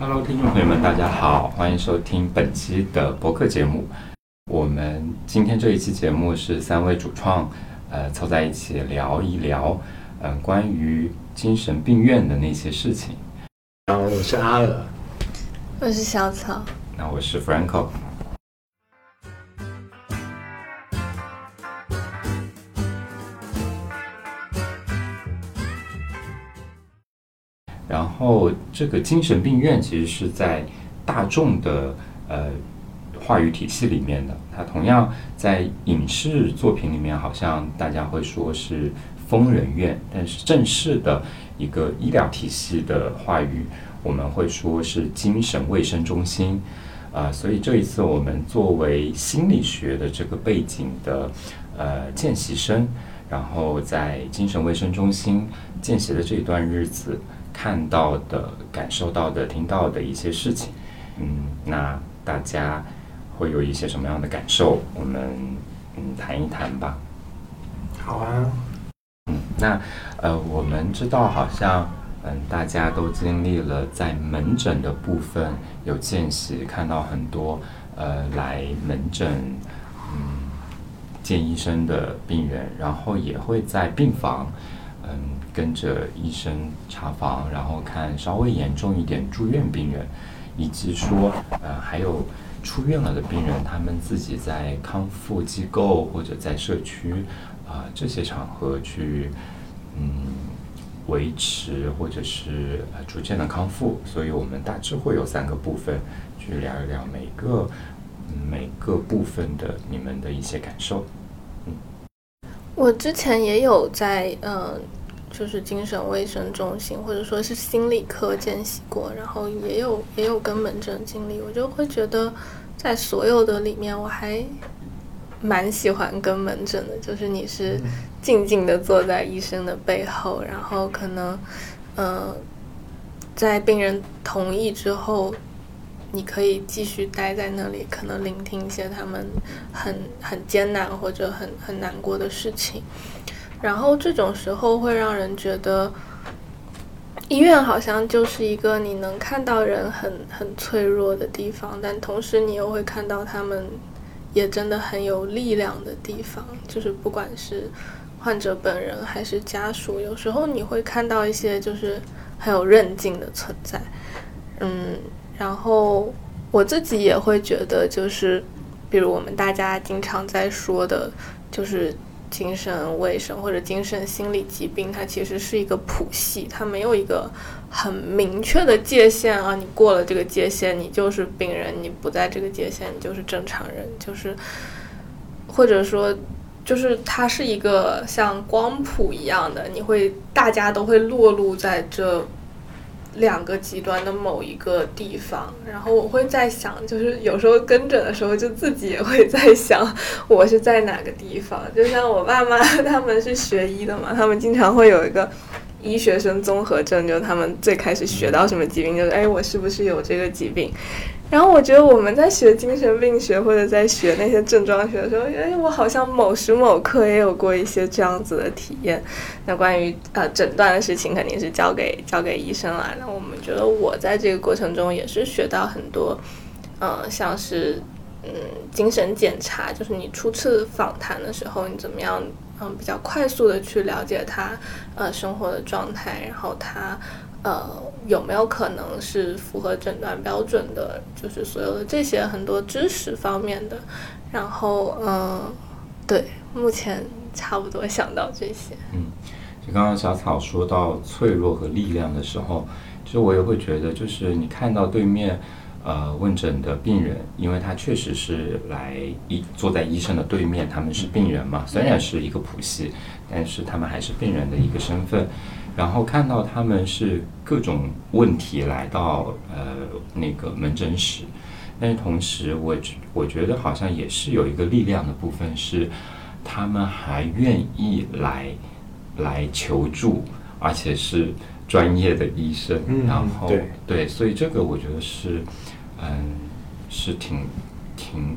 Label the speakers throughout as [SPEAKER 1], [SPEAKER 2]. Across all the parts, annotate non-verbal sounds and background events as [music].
[SPEAKER 1] Hello，听众朋友们，大家好，欢迎收听本期的播客节目。我们今天这一期节目是三位主创，呃，凑在一起聊一聊，呃，关于精神病院的那些事情。
[SPEAKER 2] 然后我是阿尔，
[SPEAKER 3] 我是小草，
[SPEAKER 1] 那我是 Franco。后，这个精神病院其实是在大众的呃话语体系里面的。它同样在影视作品里面，好像大家会说是疯人院，但是正式的一个医疗体系的话语，我们会说是精神卫生中心。啊，所以这一次我们作为心理学的这个背景的呃见习生，然后在精神卫生中心见习的这一段日子。看到的、感受到的、听到的一些事情，嗯，那大家会有一些什么样的感受？我们嗯谈一谈吧。
[SPEAKER 2] 好啊。
[SPEAKER 1] 嗯，那呃，我们知道好像嗯大家都经历了在门诊的部分有见习，看到很多呃来门诊嗯见医生的病人，然后也会在病房。跟着医生查房，然后看稍微严重一点住院病人，以及说，呃，还有出院了的病人，他们自己在康复机构或者在社区啊这些场合去，嗯，维持或者是逐渐的康复。所以我们大致会有三个部分去聊一聊每个每个部分的你们的一些感受。
[SPEAKER 3] 嗯，我之前也有在嗯。就是精神卫生中心，或者说是心理科见习过，然后也有也有跟门诊经历，我就会觉得，在所有的里面，我还蛮喜欢跟门诊的。就是你是静静的坐在医生的背后，然后可能，呃，在病人同意之后，你可以继续待在那里，可能聆听一些他们很很艰难或者很很难过的事情。然后这种时候会让人觉得，医院好像就是一个你能看到人很很脆弱的地方，但同时你又会看到他们也真的很有力量的地方。就是不管是患者本人还是家属，有时候你会看到一些就是很有韧劲的存在。嗯，然后我自己也会觉得，就是比如我们大家经常在说的，就是。精神卫生或者精神心理疾病，它其实是一个谱系，它没有一个很明确的界限啊。你过了这个界限，你就是病人；你不在这个界限，你就是正常人。就是，或者说，就是它是一个像光谱一样的，你会大家都会落入在这。两个极端的某一个地方，然后我会在想，就是有时候跟诊的时候，就自己也会在想，我是在哪个地方。就像我爸妈他们是学医的嘛，他们经常会有一个医学生综合症，就他们最开始学到什么疾病，就是哎，我是不是有这个疾病？然后我觉得我们在学精神病学或者在学那些症状学的时候，哎，我好像某时某刻也有过一些这样子的体验。那关于呃诊断的事情，肯定是交给交给医生了。那我们觉得我在这个过程中也是学到很多，嗯，像是嗯精神检查，就是你初次访谈的时候，你怎么样嗯比较快速的去了解他呃生活的状态，然后他。呃，有没有可能是符合诊断标准的？就是所有的这些很多知识方面的，然后嗯，对，目前差不多想到这些。
[SPEAKER 1] 嗯，就刚刚小草说到脆弱和力量的时候，其实我也会觉得，就是你看到对面呃问诊的病人，因为他确实是来医坐在医生的对面，他们是病人嘛，虽然是一个谱系，但是他们还是病人的一个身份。然后看到他们是各种问题来到呃那个门诊室，但是同时我我觉得好像也是有一个力量的部分是，他们还愿意来来求助，而且是专业的医生，然后
[SPEAKER 2] 对。
[SPEAKER 1] 对，所以这个我觉得是嗯是挺挺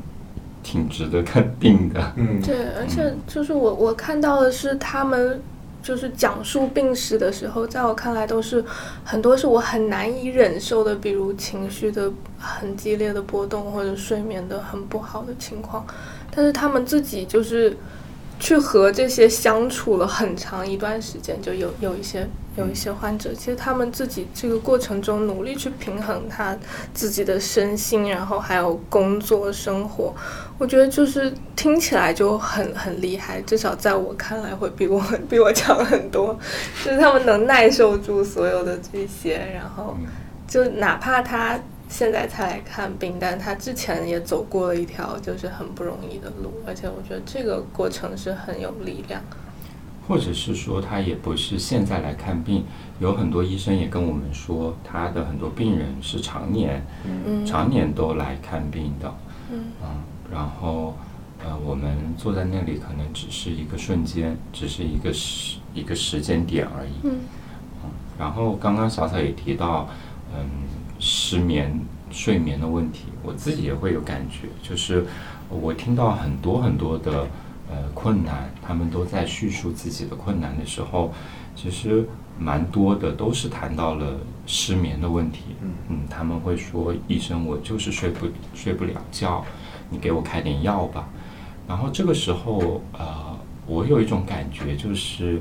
[SPEAKER 1] 挺值得肯定的，
[SPEAKER 3] 嗯，对，而且就是我我看到的是他们。就是讲述病史的时候，在我看来都是很多是我很难以忍受的，比如情绪的很激烈的波动，或者睡眠的很不好的情况。但是他们自己就是去和这些相处了很长一段时间，就有有一些有一些患者，其实他们自己这个过程中努力去平衡他自己的身心，然后还有工作生活。我觉得就是听起来就很很厉害，至少在我看来会比我比我强很多。就是他们能耐受住所有的这些，然后就哪怕他现在才来看病，但他之前也走过了一条就是很不容易的路，而且我觉得这个过程是很有力量。
[SPEAKER 1] 或者是说他也不是现在来看病，有很多医生也跟我们说，他的很多病人是常年，
[SPEAKER 3] 嗯
[SPEAKER 1] 常年都来看病的。
[SPEAKER 3] 嗯
[SPEAKER 1] 然后，呃，我们坐在那里可能只是一个瞬间，只是一个时一个时间点而已。
[SPEAKER 3] 嗯
[SPEAKER 1] 然后刚刚小草也提到，嗯，失眠、睡眠的问题，我自己也会有感觉，就是我听到很多很多的呃困难，他们都在叙述自己的困难的时候，其实蛮多的都是谈到了失眠的问题。嗯他们会说，医生，我就是睡不睡不了觉，你给我开点药吧。然后这个时候，呃，我有一种感觉，就是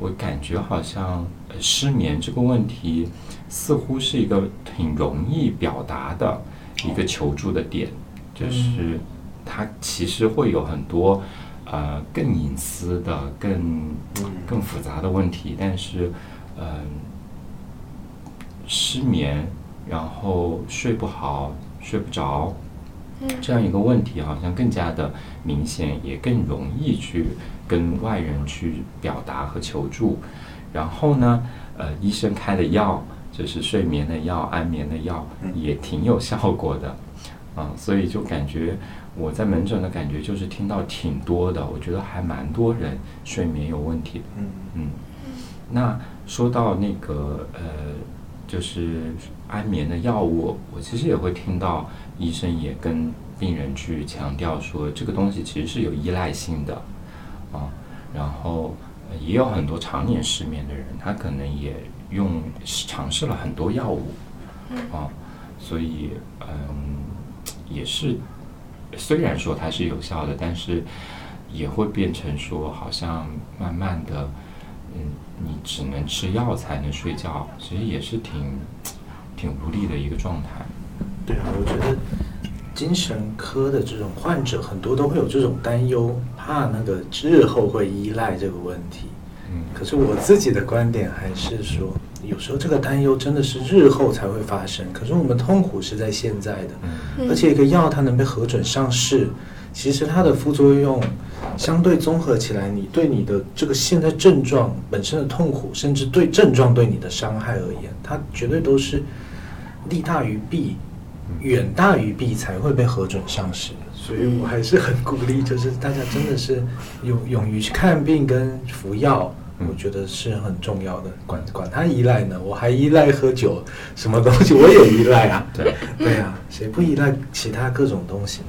[SPEAKER 1] 我感觉好像呃失眠这个问题，似乎是一个挺容易表达的一个求助的点，就是它其实会有很多呃更隐私的、更更复杂的问题，但是嗯、失眠，然后睡不好、睡不着，这样一个问题，好像更加的明显，也更容易去跟外人去表达和求助。然后呢，呃，医生开的药就是睡眠的药、安眠的药，也挺有效果的，啊，所以就感觉我在门诊的感觉就是听到挺多的，我觉得还蛮多人睡眠有问题的。
[SPEAKER 2] 嗯。
[SPEAKER 1] 嗯，那说到那个呃，就是安眠的药物，我其实也会听到医生也跟病人去强调说，这个东西其实是有依赖性的啊。然后呃也有很多常年失眠的人，他可能也用尝试了很多药物啊，所以嗯，也是虽然说它是有效的，但是也会变成说，好像慢慢的。嗯，你只能吃药才能睡觉，其实也是挺挺无力的一个状态。
[SPEAKER 2] 对啊，我觉得精神科的这种患者很多都会有这种担忧，怕那个日后会依赖这个问题。
[SPEAKER 1] 嗯
[SPEAKER 2] 可是我自己的观点还是说，有时候这个担忧真的是日后才会发生，可是我们痛苦是在现在的。
[SPEAKER 1] 嗯
[SPEAKER 2] 而且一个药它能被核准上市，其实它的副作用相对综合起来，你对你的这个现在症状本身的痛苦，甚至对症状对你的伤害而言，它绝对都是利大于弊，远大于弊才会被核准上市。所以我还是很鼓励，就是大家真的是勇勇于去看病跟服药。
[SPEAKER 1] 嗯
[SPEAKER 2] 我觉得是很重要的，管管他依赖呢，我还依赖喝酒，什么东西我也依赖啊。
[SPEAKER 1] 对，
[SPEAKER 2] 对啊，谁不依赖其他各种东西呢？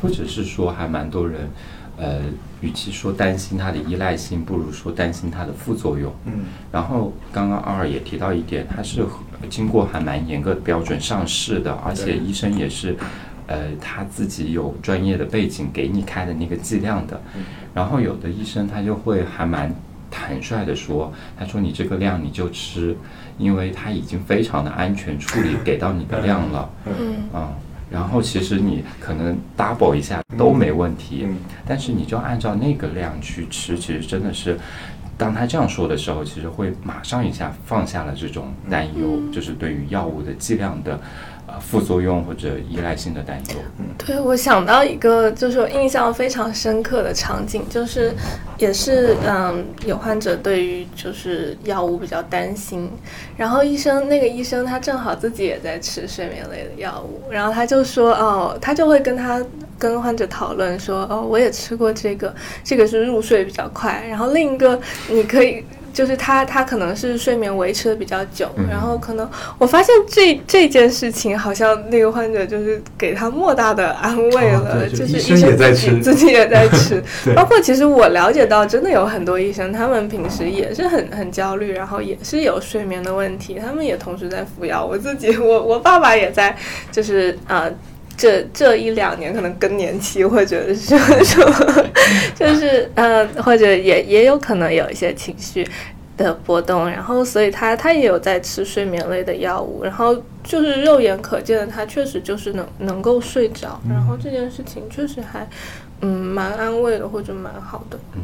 [SPEAKER 1] 或者是说，还蛮多人，呃，与其说担心它的依赖性，不如说担心它的副作用。
[SPEAKER 2] 嗯
[SPEAKER 1] 然后刚刚二二也提到一点，它是经过还蛮严格的标准上市的，而且医生也是，呃，他自己有专业的背景给你开的那个剂量的。然后有的医生他就会还蛮坦率的说，他说你这个量你就吃，因为他已经非常的安全处理 [laughs] 给到你的量了。
[SPEAKER 3] 嗯
[SPEAKER 1] 嗯，然后其实你可能 double 一下都没问题，
[SPEAKER 2] 嗯。
[SPEAKER 1] 但是你就按照那个量去吃，其实真的是，当他这样说的时候，其实会马上一下放下了这种担忧，就是对于药物的剂量的副作用或者依赖性的担忧。
[SPEAKER 3] 对，我想到一个就是我印象非常深刻的场景，就是也是嗯，有患者对于就是药物比较担心，然后医生那个医生他正好自己也在吃睡眠类的药物，然后他就说哦，他就会跟他跟患者讨论说哦，我也吃过这个，这个是入睡比较快，然后另一个你可以就是他他可能是睡眠维持的比较久，
[SPEAKER 1] 嗯
[SPEAKER 3] 然后可能我发现这这件事情好像那个患者就是给他莫大的安慰
[SPEAKER 2] 哦
[SPEAKER 3] 了，
[SPEAKER 2] 对就
[SPEAKER 3] 就是
[SPEAKER 2] 医生也在吃
[SPEAKER 3] 自己也在吃，[laughs] 包括其实我了解到，真的有很多医生，他们平时也是很很焦虑，然后也是有睡眠的问题，他们也同时在服药。我自己，我我爸爸也在，就是呃。这这一两年可能更年期，或者是说，就是呃，或者也也有可能有一些情绪的波动，然后所以他他也有在吃睡眠类的药物，然后就是肉眼可见的，他确实就是能能够睡着，然后这件事情确实还嗯蛮安慰的，或者蛮好的。
[SPEAKER 1] 嗯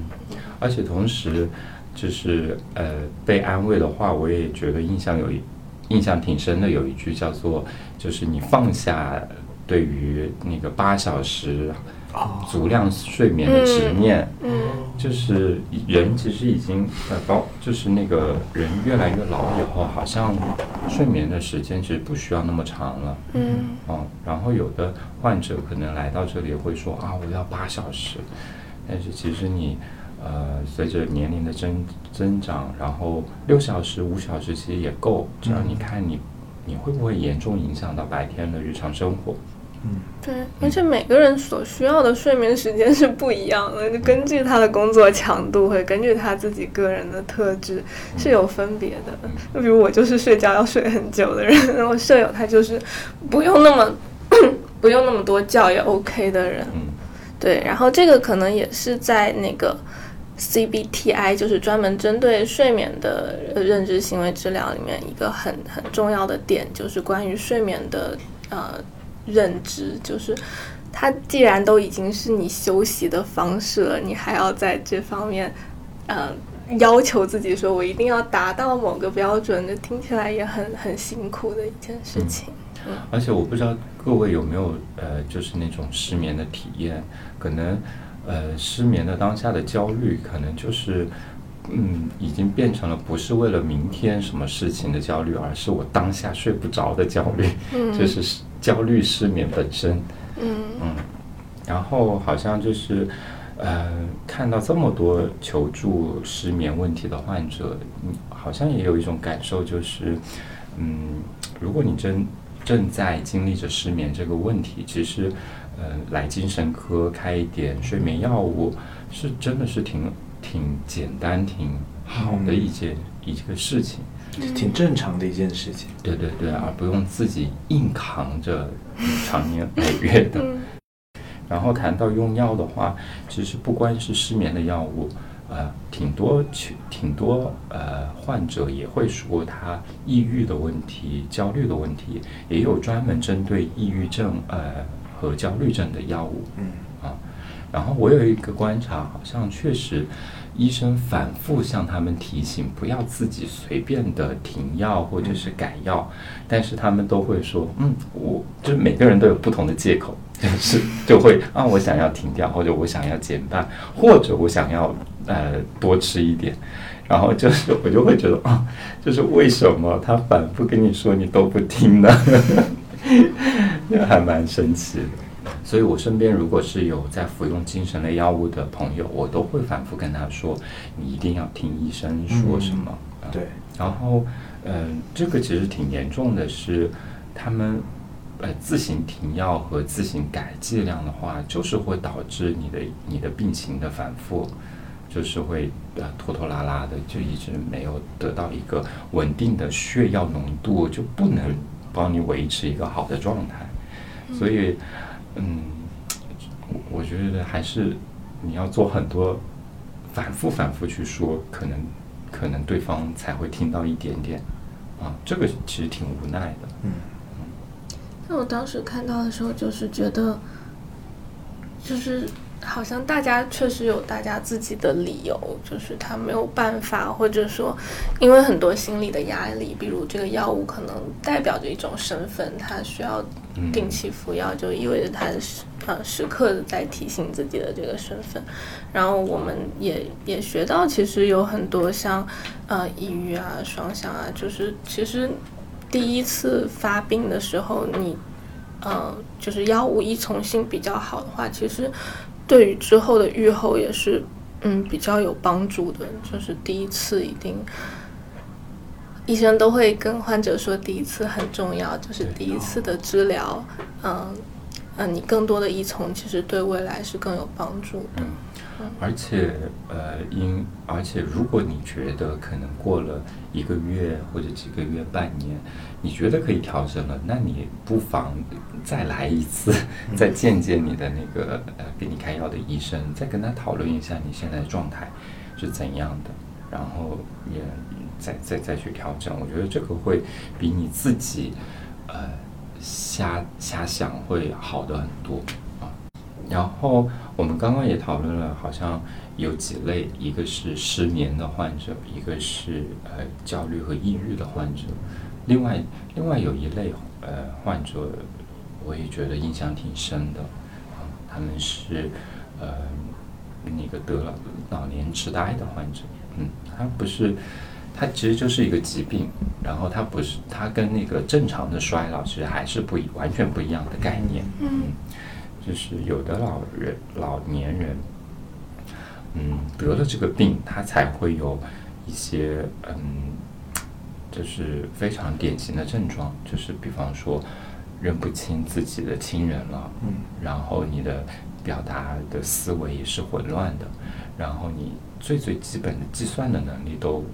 [SPEAKER 1] 而且同时，就是呃被安慰的话，我也觉得印象有一印象挺深的，有一句叫做就是你放下对于那个八小时
[SPEAKER 2] 哦。
[SPEAKER 1] 足量睡眠的执念，
[SPEAKER 3] 嗯。
[SPEAKER 1] 就是人其实已经呃包就是那个人越来越老以后，好像睡眠的时间其实不需要那么长了。
[SPEAKER 3] 嗯。
[SPEAKER 1] 哦，然后有的患者可能来到这里会说啊，我要八小时，但是其实你呃随着年龄的增增长，然后六小时、五小时其实也够，只要你看你你会不会严重影响到白天的日常生活。
[SPEAKER 2] 嗯，
[SPEAKER 3] 对，而且每个人所需要的睡眠时间是不一样的，就根据他的工作强度，会根据他自己个人的特质是有分别的。就比如我就是睡觉要睡很久的人，然后舍友他就是不用那么不用那么多觉也 OK 的人。
[SPEAKER 1] 嗯
[SPEAKER 3] 对，然后这个可能也是在那个 CBTI，就是专门针对睡眠的呃认知行为治疗里面一个很很重要的点，就是关于睡眠的呃认知，就是它既然都已经是你休息的方式了，你还要在这方面呃要求自己说我一定要达到某个标准，这听起来也很很辛苦的一件事情。
[SPEAKER 1] 而且我不知道各位有没有呃，就是那种失眠的体验，可能呃失眠的当下的焦虑，可能就是嗯，已经变成了不是为了明天什么事情的焦虑，而是我当下睡不着的焦虑，
[SPEAKER 3] 嗯
[SPEAKER 1] 就是失焦虑失眠本身。
[SPEAKER 3] 嗯
[SPEAKER 1] 嗯，然后好像就是，呃，看到这么多求助失眠问题的患者，你好像也有一种感受，就是，嗯，如果你正正在经历着失眠这个问题，其实，呃，来精神科开一点睡眠药物，是真的是挺挺简单、挺好的一件、一个事情。
[SPEAKER 2] 挺正常的一件事情。
[SPEAKER 1] 对对对，而不用自己硬扛着长年累月的。
[SPEAKER 3] 嗯
[SPEAKER 1] 然后谈到用药的话，其实不光是失眠的药物，呃，挺多挺多呃患者也会说他抑郁的问题、焦虑的问题，也有专门针对抑郁症呃和焦虑症的药物。
[SPEAKER 2] 嗯
[SPEAKER 1] 啊，然后我有一个观察，好像确实医生反复向他们提醒，不要自己随便的停药或者是改药，但是他们都会说，嗯，我就是每个人都有不同的借口，就 [laughs] 是就会啊，我想要停掉，或者我想要减半，或者我想要呃多吃一点。然后就是我就会觉得啊，就是为什么他反复跟你说你都不听呢？[laughs] 还蛮神奇的。所以我身边如果是有在服用精神类药物的朋友，我都会反复跟他说，你一定要听医生说什么。啊
[SPEAKER 2] 对，
[SPEAKER 1] 然后，嗯、这个其实挺严重的是，他们呃自行停药和自行改剂量的话，就是会导致你的你的病情的反复，就是会呃拖拖拉拉的，就一直没有得到一个稳定的血药浓度，就不能帮你维持一个好的状态。所以，嗯，我我觉得还是你要做很多反复反复去说，可能可能对方才会听到一点点啊，这个其实挺无奈的。
[SPEAKER 2] 嗯
[SPEAKER 3] 那我当时看到的时候，就是觉得，就是好像大家确实有大家自己的理由，就是他没有办法，或者说因为很多心理的压力，比如这个药物可能代表着一种身份，他需要
[SPEAKER 1] 嗯
[SPEAKER 3] 定期服药，就意味着他时呃时刻的在提醒自己的这个身份。然后我们也也学到，其实有很多像呃抑郁啊、双向啊，就是其实第一次发病的时候，你呃就是药物依从性比较好的话，其实对于之后的愈后也是嗯比较有帮助的，就是第一次一定。医生都会跟患者说，第一次很重要，就是第一次的治疗，嗯嗯，你更多的依从，其实对未来是更有帮助的。
[SPEAKER 1] 嗯，而且呃，因而且如果你觉得可能过了一个月或者几个月、半年，你觉得可以调整了，那你不妨再来一次，[laughs] 再见见你的那个呃给你开药的医生，再跟他讨论一下你现在的状态是怎样的，然后也。再再再去调整，我觉得这个会比你自己，呃，瞎瞎想会好的很多啊。然后我们刚刚也讨论了，好像有几类，一个是失眠的患者，一个是呃焦虑和抑郁的患者，另外另外有一类呃患者，我也觉得印象挺深的啊，他们是呃那个得了老年痴呆的患者，嗯，他不是。它其实就是一个疾病，然后它不是，它跟那个正常的衰老其实还是不一完全不一样的概念。嗯，就是有的老人、老年人，嗯，得了这个病，他才会有一些嗯，就是非常典型的症状，就是比方说认不清自己的亲人了，嗯，然后你的表达的思维也是混乱的，然后你最最基本的计算的能力都。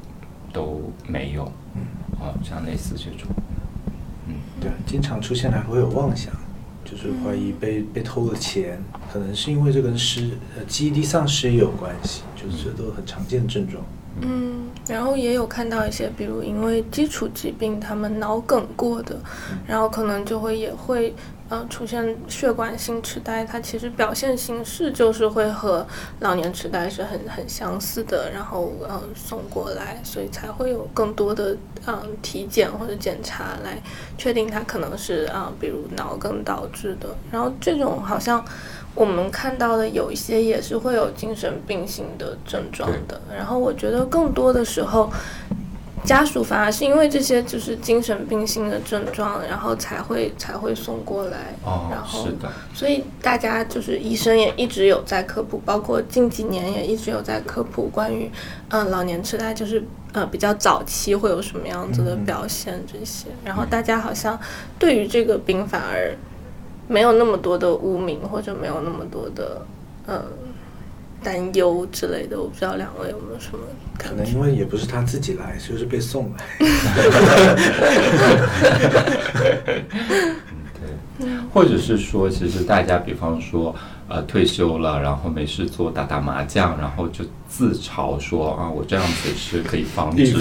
[SPEAKER 1] 都没有，嗯，啊，像类似这种，
[SPEAKER 2] 嗯，对，经常出现还会有妄想，就是怀疑被被偷了钱，可能是因为这跟失呃记忆力丧失也有关系，就是这都很常见的症状。
[SPEAKER 3] 嗯，然后也有看到一些，比如因为基础疾病，他们脑梗过的，然后可能就会也会。呃，出现血管性痴呆，它其实表现形式就是会和老年痴呆是很很相似的，然后呃送过来，所以才会有更多的嗯体检或者检查来确定它可能是啊，比如脑梗导致的。然后这种好像我们看到的有一些也是会有精神病性的症状的。然后我觉得更多的时候。家属反而是因为这些就是精神病性的症状，然后才会才会送过来。
[SPEAKER 1] 哦，
[SPEAKER 3] 然后
[SPEAKER 1] 是的。
[SPEAKER 3] 所以大家就是医生也一直有在科普，包括近几年也一直有在科普关于，嗯，老年痴呆就是呃比较早期会有什么样子的表现这些。然后大家好像对于这个病反而没有那么多的污名，或者没有那么多的嗯。担忧之类的，我不知道两位有没有什么
[SPEAKER 2] 可能，因为也不是他自己来，就是被送来。[laughs]
[SPEAKER 1] 对，或者是说，其实大家，比方说，呃，退休了，然后没事做，打打麻将，然后就自嘲说啊，我这样子是可以防止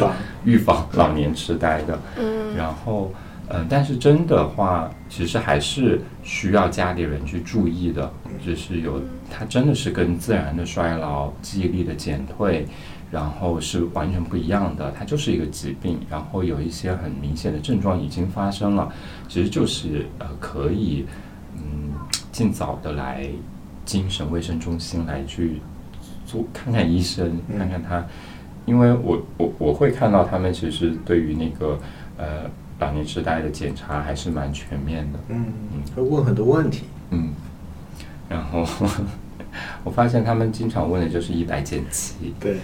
[SPEAKER 1] 预防老年痴呆的。嗯，然后。嗯，但是真的话，其实还是需要家里人去注意的。就是有，它真的是跟自然的衰老、记忆力的减退，然后是完全不一样的。它就是一个疾病，然后有一些很明显的症状已经发生了，其实就是呃可以嗯尽早的来精神卫生中心来去做看看医生，看看他，因为我我我会看到他们其实对于那个呃。老年痴呆的检查还是蛮全面的，
[SPEAKER 2] 嗯嗯，会问很多问题，
[SPEAKER 1] 嗯，然后我发现他们经常问的就是一百减七，
[SPEAKER 2] 对，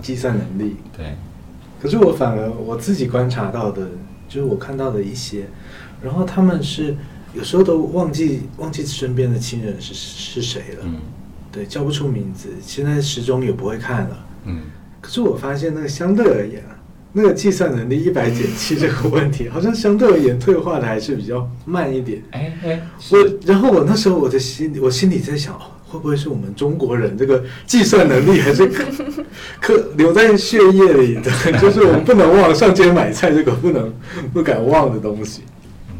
[SPEAKER 2] 计算能力，
[SPEAKER 1] 对，
[SPEAKER 2] 可是我反而我自己观察到的，就是我看到的一些，然后他们是有时候都忘记忘记身边的亲人是是谁了，嗯，对，叫不出名字，现在时钟也不会看了，嗯，可是我发现那个相对而言啊。那个计算能力一百减七这个问题，好像相对而言退化的还是比较慢一点。哎哎，我然后我那时候我的心我心里在想，会不会是我们中国人这个计算能力还是 [laughs] 刻留在血液里的，[laughs] 就是我们不能忘上街买菜这个不能不敢忘的东西。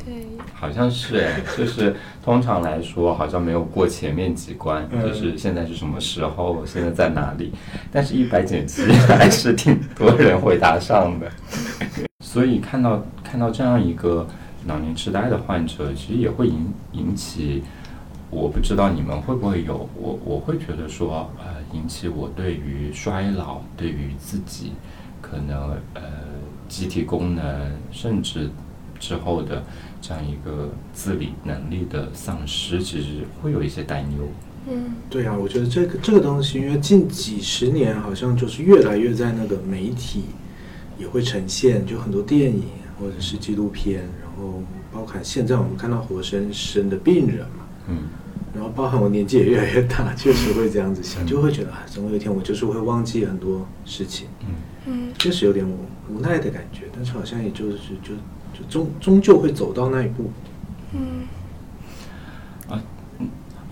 [SPEAKER 1] 对好像是哎，就是通常来说，好像没有过前面几关，就是现在是什么时候，现在在哪里？但是，一百减七还是挺多人回答上的。[laughs] 所以，看到看到这样一个老年痴呆的患者，其实也会引引起，我不知道你们会不会有，我我会觉得说，呃，引起我对于衰老，对于自己可能呃机体功能，甚至之后的。这样一个自理能力的丧失，其实会有一些担忧。
[SPEAKER 3] 嗯
[SPEAKER 2] 对啊，我觉得这个这个东西，因为近几十年好像就是越来越在那个媒体也会呈现，就很多电影或者是纪录片，然后包含现在我们看到活生生的病人嘛，
[SPEAKER 1] 嗯
[SPEAKER 2] 然后包含我年纪也越来越大，确实会这样子想，
[SPEAKER 1] 嗯
[SPEAKER 2] 就会觉得啊，总有一天我就是会忘记很多事情，
[SPEAKER 1] 嗯
[SPEAKER 3] 嗯
[SPEAKER 2] 确实有点无无奈的感觉，但是好像也就是就就终终究会走到那一步。
[SPEAKER 3] 嗯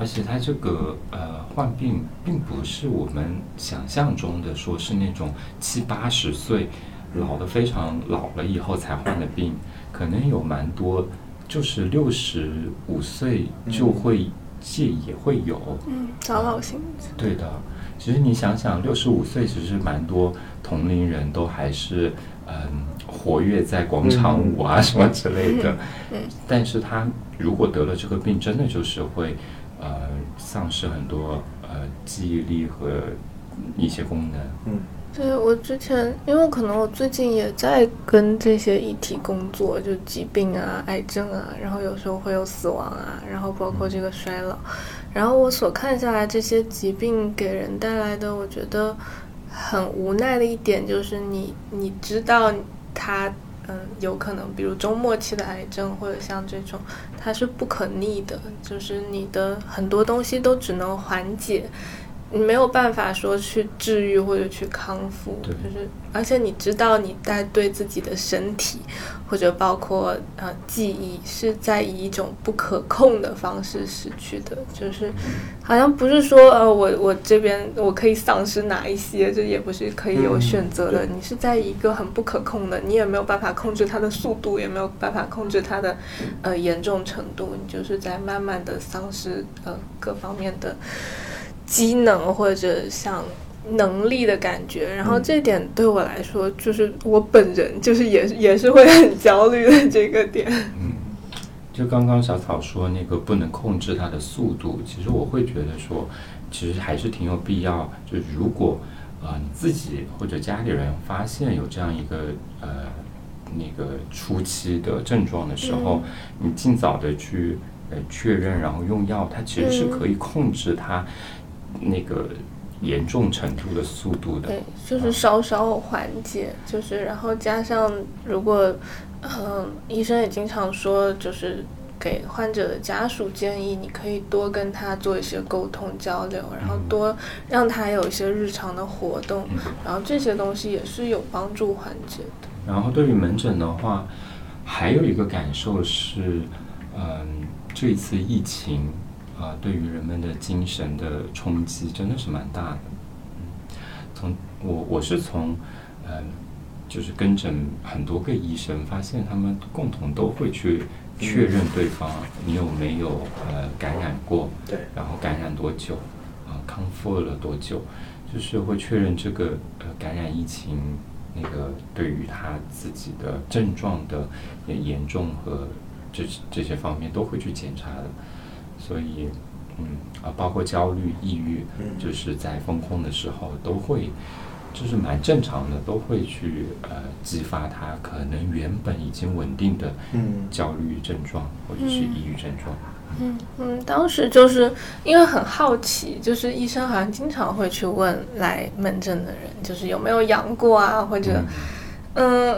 [SPEAKER 1] 而且他这个呃患病，并不是我们想象中的说是那种七八十岁老的非常老了以后才患的病，可能有蛮多就是六十五岁就会戒也会有。
[SPEAKER 3] 嗯，早老性质。
[SPEAKER 1] 对的，其实你想想，六十五岁其实蛮多同龄人都还是嗯活跃在广场舞啊什么之类的，
[SPEAKER 3] 嗯
[SPEAKER 1] 但是他如果得了这个病，真的就是会呃丧失很多呃记忆力和一些功能。
[SPEAKER 2] 嗯
[SPEAKER 3] 对我之前，因为可能我最近也在跟这些议题工作，就疾病啊、癌症啊，然后有时候会有死亡啊，然后包括这个衰老，然后我所看下来这些疾病给人带来的，我觉得很无奈的一点就是你你知道它。嗯，有可能，比如中末期的癌症，或者像这种，它是不可逆的，就是你的很多东西都只能缓解，你没有办法说去治愈或者去康复，就是而且你知道你在对自己的身体或者包括呃记忆是在以一种不可控的方式失去的，就是好像不是说呃我我这边我可以丧失哪一些，这也不是可以有选择的，
[SPEAKER 2] 嗯
[SPEAKER 3] 你是在一个很不可控的，你也没有办法控制它的速度，也没有办法控制它的呃严重程度，你就是在慢慢的丧失呃各方面的。机能或者像能力的感觉，然后
[SPEAKER 2] 嗯
[SPEAKER 3] 这点对我来说，就是我本人就是也是也是会很焦虑的这个点。
[SPEAKER 1] 嗯，就刚刚小草说那个不能控制它的速度，其实我会觉得说，其实还是挺有必要。就如果啊、呃你自己或者家里人发现有这样一个呃那个初期的症状的时候，你尽早的去呃确认，然后用药，它其实是可以控制它那个严重程度的速度的。
[SPEAKER 3] 对，就是稍稍缓解，就是然后加上如果，嗯、医生也经常说，就是给患者的家属建议，你可以多跟他做一些沟通交流，然后多让他有一些日常的活动，
[SPEAKER 1] 嗯
[SPEAKER 3] 然后这些东西也是有帮助缓解的。
[SPEAKER 1] 然后对于门诊的话，还有一个感受是，嗯，这次疫情啊、对于人们的精神的冲击真的是蛮大的。嗯，从我我是从嗯，就是跟诊很多个医生，发现他们共同都会去确认对方你有没有呃感染过，
[SPEAKER 2] 对，
[SPEAKER 1] 然后感染多久，啊、康复了多久，就是会确认这个呃感染疫情那个对于他自己的症状的呃严重和这这些方面都会去检查的，所以嗯啊包括焦虑、抑郁，
[SPEAKER 2] 嗯
[SPEAKER 1] 就是在风控的时候都会。就是蛮正常的，都会去呃激发他可能原本已经稳定的
[SPEAKER 2] 嗯
[SPEAKER 1] 焦虑症状或者是抑郁症状。
[SPEAKER 3] 嗯嗯，当时就是因为很好奇，就是医生好像经常会去问来门诊的人，就是有没有阳过啊，或者嗯，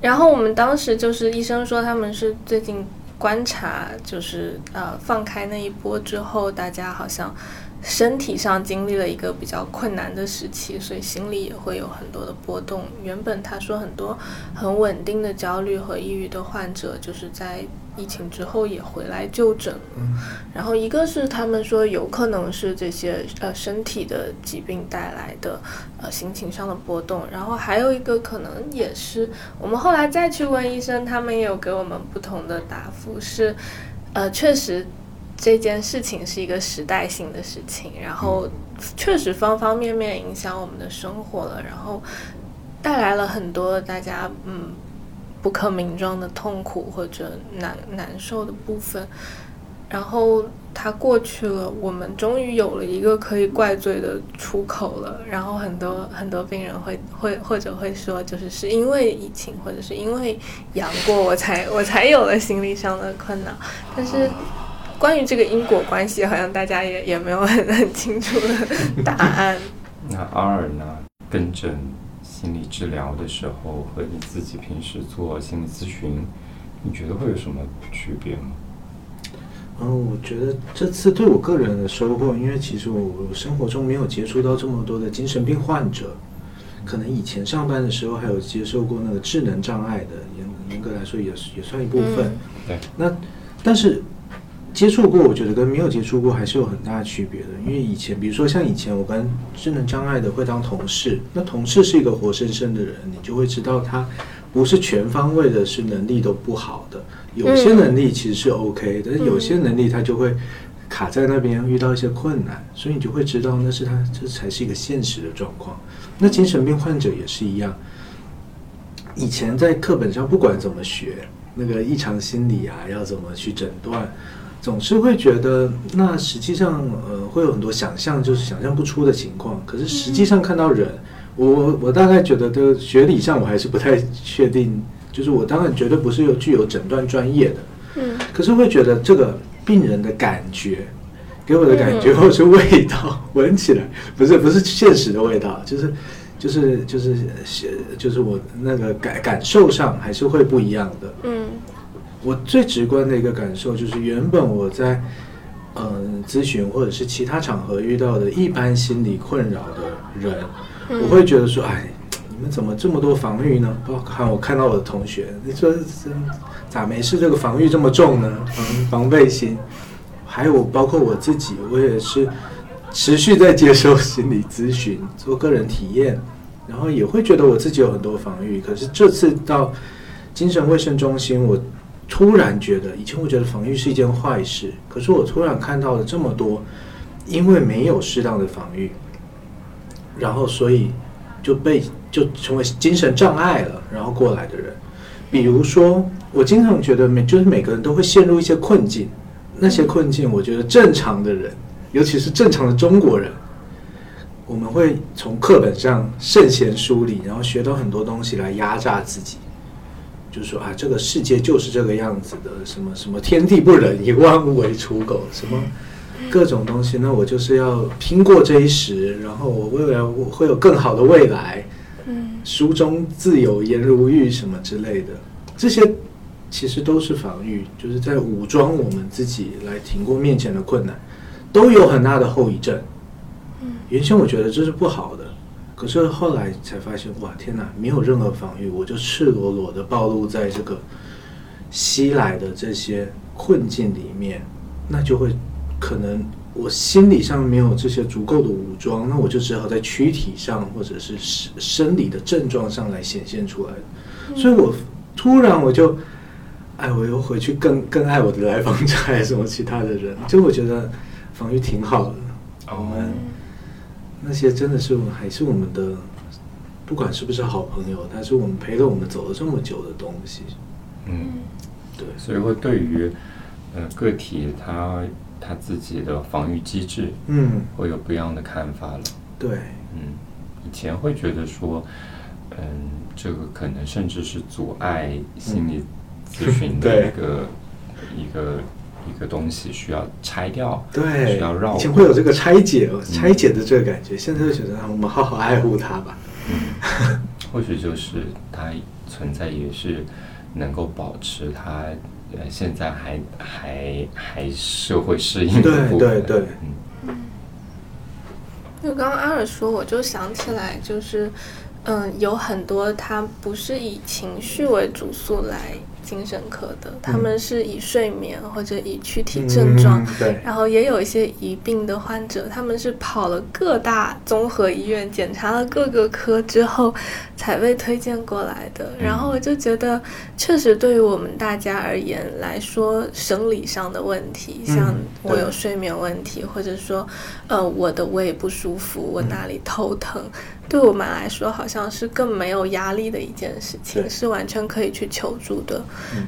[SPEAKER 3] 然后我们当时就是医生说他们是最近观察，就是呃放开那一波之后，大家好像身体上经历了一个比较困难的时期，所以心里也会有很多的波动。原本他说很多很稳定的焦虑和抑郁的患者，就是在疫情之后也回来就诊。然后一个是他们说有可能是这些呃身体的疾病带来的呃心情上的波动，然后还有一个可能也是我们后来再去问医生，他们也有给我们不同的答复，是呃确实这件事情是一个时代性的事情，然后确实方方面面影响我们的生活了，然后带来了很多大家嗯不可名状的痛苦或者难难受的部分。然后它过去了，我们终于有了一个可以怪罪的出口了。然后很多很多病人会会或者会说，就是是因为疫情或者是因为阳过，我才我才有了心理上的困扰。但是关于这个因果关系，好像大家也也没有很很清楚的 [laughs] 答案。
[SPEAKER 1] 那阿尔呢？跟诊心理治疗的时候和你自己平时做心理咨询，你觉得会有什么区别吗？
[SPEAKER 2] 嗯，我觉得这次对我个人的收获，因为其实我我生活中没有接触到这么多的精神病患者，可能以前上班的时候还有接受过那个智能障碍的，严严格来说也是也算一部分。
[SPEAKER 1] 对。
[SPEAKER 2] 那但是接触过，我觉得跟没有接触过还是有很大的区别的。因为以前，比如说像以前我跟智能障碍的会当同事，那同事是一个活生生的人，你就会知道他不是全方位的，是能力都不好的。有些能力其实是 OK，但是有些能力他就会卡在那边，遇到一些困难，所以你就会知道那是他这才是一个现实的状况。那精神病患者也是一样，以前在课本上不管怎么学，那个异常心理啊，要怎么去诊断，总是会觉得那实际上呃会有很多想象，就是想象不出的情况。可是实际上看到人，我我大概觉得的学理上我还是不太确定。就是我当然绝对不是有具有诊断专业的，
[SPEAKER 3] 嗯，
[SPEAKER 2] 可是会觉得这个病人的感觉，给我的感觉或者是味道，闻起来不是不是现实的味道，就是就是就是就是我那个感感受上还是会不一样的。
[SPEAKER 3] 嗯，
[SPEAKER 2] 我最直观的一个感受就是，原本我在嗯咨询或者是其他场合遇到的一般心理困扰的人，我会觉得说，哎。你们怎么这么多防御呢？包括我看到我的同学，你说咋没事？这个防御这么重呢？防防备心，还有包括我自己，我也是持续在接受心理咨询，做个人体验，然后也会觉得我自己有很多防御。可是这次到精神卫生中心，我突然觉得，以前我觉得防御是一件坏事，可是我突然看到了这么多，因为没有适当的防御，然后所以就被。就成为精神障碍了，然后过来的人，比如说，我经常觉得每就是每个人都会陷入一些困境，那些困境，我觉得正常的人，尤其是正常的中国人，我们会从课本上圣贤书里，然后学到很多东西来压榨自己，就是说啊，这个世界就是这个样子的，什么什么天地不仁，以万物为刍狗，什么各种东西，那我就是要拼过这一时，然后我未来我会有更好的未来。嗯书中自有颜如玉什么之类的，这些其实都是防御，就是在武装我们自己来挺过面前的困难，都有很大的后遗症。嗯原先我觉得这是不好的，可是后来才发现，哇，天哪，没有任何防御，我就赤裸裸的暴露在这个袭来的这些困境里面，那就会可能。我心理上没有这些足够的武装，那我就只好在躯体上或者是生生理的症状上来显现出来。所以我突然我就，哎，我又回去更更爱我的来访者还是什么其他的人，就我觉得防御挺好的。我们那些真的是还是我们的，不管是不是好朋友，但是我们陪着我们走了这么久的东西。
[SPEAKER 1] 嗯，
[SPEAKER 2] 对，
[SPEAKER 1] 所以会对于呃个体他。他自己的防御机制，
[SPEAKER 2] 嗯，
[SPEAKER 1] 会有不一样的看法了。
[SPEAKER 2] 对，
[SPEAKER 1] 嗯，以前会觉得说，嗯，这个可能甚至是阻碍心理咨询的 [laughs] 一个一个一个东西，需要拆掉，
[SPEAKER 2] 对，
[SPEAKER 1] 需要绕。
[SPEAKER 2] 以前会有这个拆解、拆解的这个感觉，现在就觉得我们好好爱护它吧。
[SPEAKER 1] 嗯，或许就是它存在也是能够保持它呃。现在还还还社会适应的
[SPEAKER 2] 部分，对对对，
[SPEAKER 3] 嗯。因为刚刚阿尔说，我就想起来，就是，嗯，有很多他不是以情绪为主诉来。精神科的，他们是以睡眠或者以躯体症状，
[SPEAKER 2] 对，
[SPEAKER 3] 然后也有一些疑病的患者，他们是跑了各大综合医院检查了各个科之后才被推荐过来的。然后我就觉得，确实对于我们大家而言来说，生理上的问题，像我有睡眠问题，或者说，呃，我的胃不舒服，我哪里头疼。对我们来说，好像是更没有压力的一件事情，是完全可以去求助的。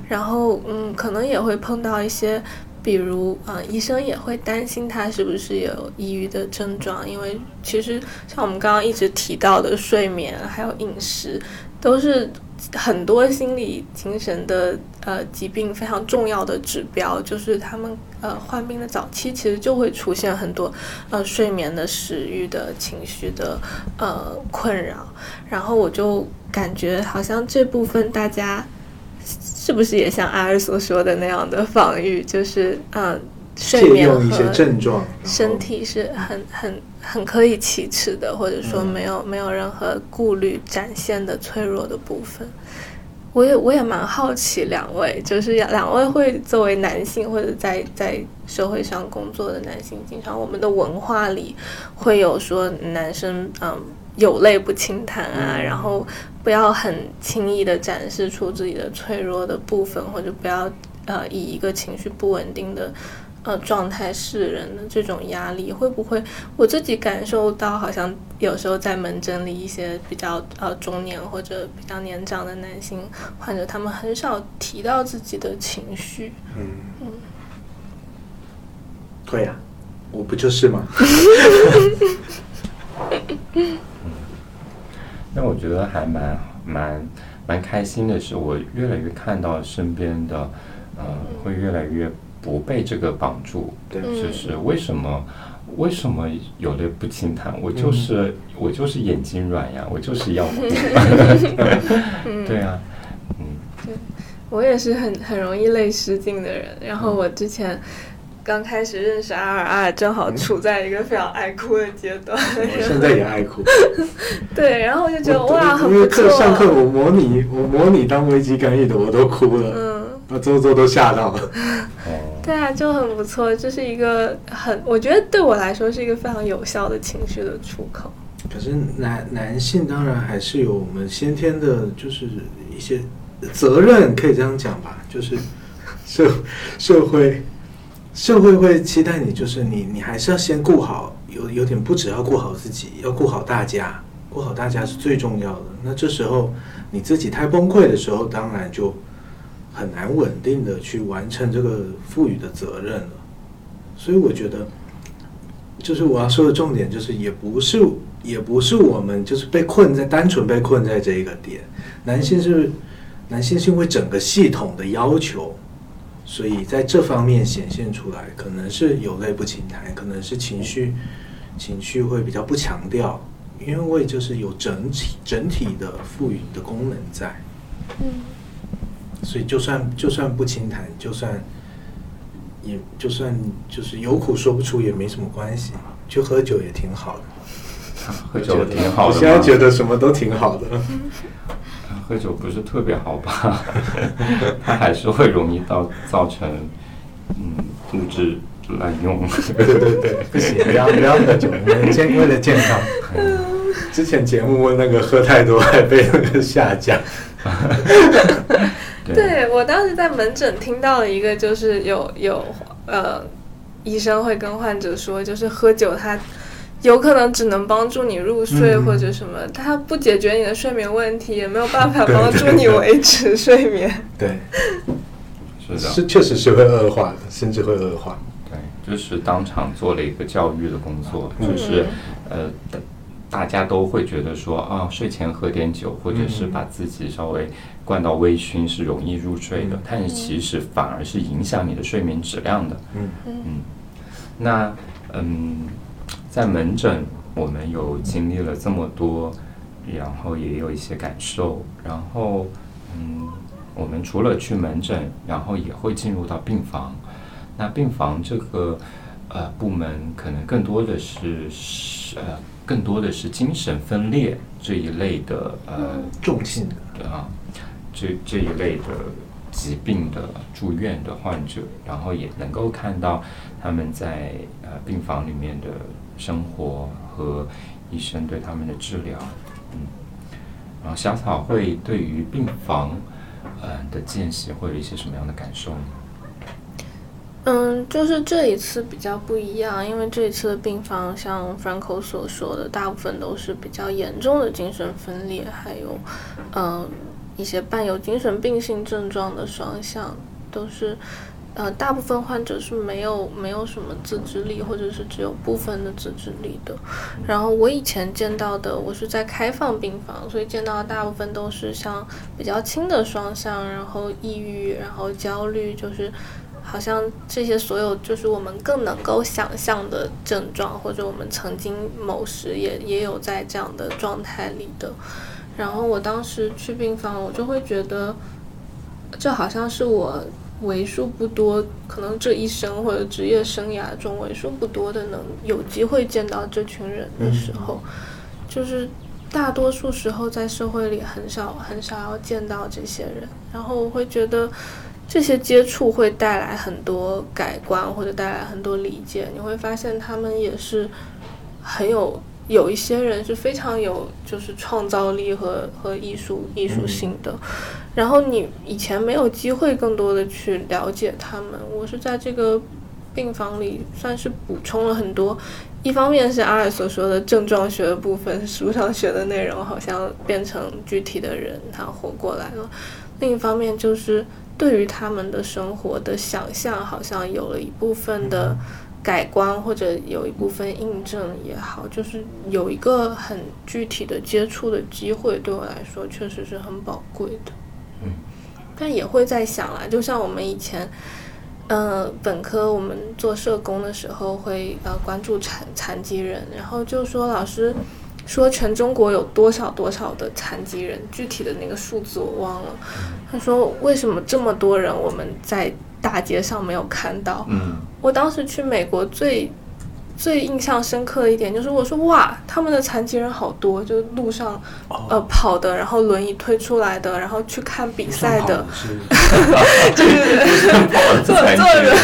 [SPEAKER 3] 然后，嗯，可能也会碰到一些，比如，呃，医生也会担心他是不是有抑郁的症状，因为其实像我们刚刚一直提到的睡眠还有饮食，都是很多心理精神的呃疾病非常重要的指标，就是他们呃患病的早期，其实就会出现很多呃睡眠的、食欲的、情绪的呃困扰。然后我就感觉好像这部分大家是不是也像阿尔所说的那样的防御，就是嗯。睡眠和身体是很很很可以启齿的，或者说没有没有任何顾虑展现的脆弱的部分。我也我也蛮好奇，两位就是两位会作为男性或者在在社会上工作的男性，经常我们的文化里会有说男生嗯有泪不轻弹啊，然后不要很轻易的展示出自己的脆弱的部分，或者不要呃以一个情绪不稳定的。呃，状态示人的这种压力会不会？我自己感受到，好像有时候在门诊里，一些比较呃中年或者比较年长的男性患者，他们很少提到自己的情绪。嗯嗯，
[SPEAKER 2] 对呀，我不就是吗？[laughs]
[SPEAKER 1] 嗯，那我觉得还蛮蛮蛮开心的是，我越来越看到身边的呃，会越来越。不被这个绑住，就是为什么？为什么有的不轻弹？我就是我就是眼睛软呀，我就是要哭。[laughs] [laughs] 对啊，
[SPEAKER 3] 嗯，对，我也是很很容易泪失禁的人。然后我之前刚开始认识阿尔，阿尔正好处在一个非常爱哭的阶段。
[SPEAKER 2] 我现在也爱哭。[laughs]
[SPEAKER 3] 对，然后我就觉得哇，很不
[SPEAKER 2] 错。上课我模拟我模拟当危机干预的，我都哭了。嗯。把周周都吓到了。
[SPEAKER 3] 对啊，就很不错，这是一个很，我觉得对我来说是一个非常有效的情绪的出口。
[SPEAKER 2] 可是男男性当然还是有我们先天的，就是一些责任，可以这样讲吧，就是社社会社会会期待你，就是你你还是要先顾好，有有点不只要顾好自己，要顾好大家，顾好大家是最重要的。那这时候你自己太崩溃的时候，当然就。很难稳定的去完成这个赋予的责任了，所以我觉得，就是我要说的重点就是，也不是也不是我们就是被困在单纯被困在这一个点，男性是男性是因为整个系统的要求，所以在这方面显现出来，可能是有泪不轻弹，可能是情绪情绪会比较不强调，因为就是有整体整体的赋予的功能在，嗯。所以就算就算不轻谈，就算也就算就是有苦说不出也没什么关系，去喝酒也挺好的。[laughs]
[SPEAKER 1] 喝酒挺好的。
[SPEAKER 2] 我现在觉得什么都挺好的。
[SPEAKER 1] 喝酒不是特别好吧？[laughs] 它还是会容易到造成嗯物质滥用。
[SPEAKER 2] 对对对，不行，不要不要喝酒，健为了健康。[laughs] 之前节目问那个喝太多还被那个下架。
[SPEAKER 3] 对我当时在门诊听到了一个，就是有有呃，医生会跟患者说，就是喝酒它有可能只能帮助你入睡或者什么，它不解决你的睡眠问题，也没有办法帮助你维持睡眠。
[SPEAKER 2] 对，
[SPEAKER 1] 是的，
[SPEAKER 2] 是确实是会恶化的，甚至会恶化。
[SPEAKER 1] 对，就是当场做了一个教育的工作，就是呃。大家都会觉得说啊，睡前喝点酒，或者是把自己稍微灌到微醺是容易入睡的，但是其实反而是影响你的睡眠质量的。嗯嗯。那嗯，在门诊我们有经历了这么多，然后也有一些感受，然后嗯，我们除了去门诊，然后也会进入到病房。那病房这个呃部门可能更多的是是呃。更多的是精神分裂这一类的呃
[SPEAKER 2] 重性
[SPEAKER 1] 的啊，这这一类的疾病的住院的患者，然后也能够看到他们在呃病房里面的生活和医生对他们的治疗，嗯，然后小草会对于病房呃的见习会有一些什么样的感受呢？
[SPEAKER 3] 嗯，就是这一次比较不一样，因为这一次的病房，像 Franco 所说的，大部分都是比较严重的精神分裂，还有，嗯，一些伴有精神病性症状的双向，都是呃，大部分患者是没有没有什么自制力，或者是只有部分的自制力的。然后我以前见到的，我是在开放病房，所以见到的大部分都是像比较轻的双向，然后抑郁，然后焦虑，就是好像这些所有就是我们更能够想象的症状，或者我们曾经某时也也有在这样的状态里的。然后我当时去病房，我就会觉得，这好像是我。为数不多，可能这一生或者职业生涯中为数不多的能有机会见到这群人的时候，就是大多数时候在社会里很少很少要见到这些人，然后我会觉得这些接触会带来很多改观或者带来很多理解，你会发现他们也是很有。有一些人是非常有就是创造力和和艺术艺术性的，然后你以前没有机会更多的去了解他们。我是在这个病房里算是补充了很多，一方面是阿尔所说的症状学的部分，书上学的内容好像变成具体的人他活过来了；另一方面就是对于他们的生活的想象，好像有了一部分的。改观或者有一部分印证也好，就是有一个很具体的接触的机会，对我来说确实是很宝贵的。
[SPEAKER 1] 嗯，
[SPEAKER 3] 但也会在想啊，就像我们以前，呃，本科我们做社工的时候会呃关注残残疾人，然后就说老师说全中国有多少多少的残疾人，具体的那个数字我忘了。他说为什么这么多人我们在。大街上没有看到。
[SPEAKER 1] 嗯，
[SPEAKER 3] 我当时去美国最最印象深刻的一点就是，我说哇，他们的残疾人好多，就路上呃跑的，然后轮椅推出来的，然后去看比赛的，[laughs] [laughs] 就是坐坐着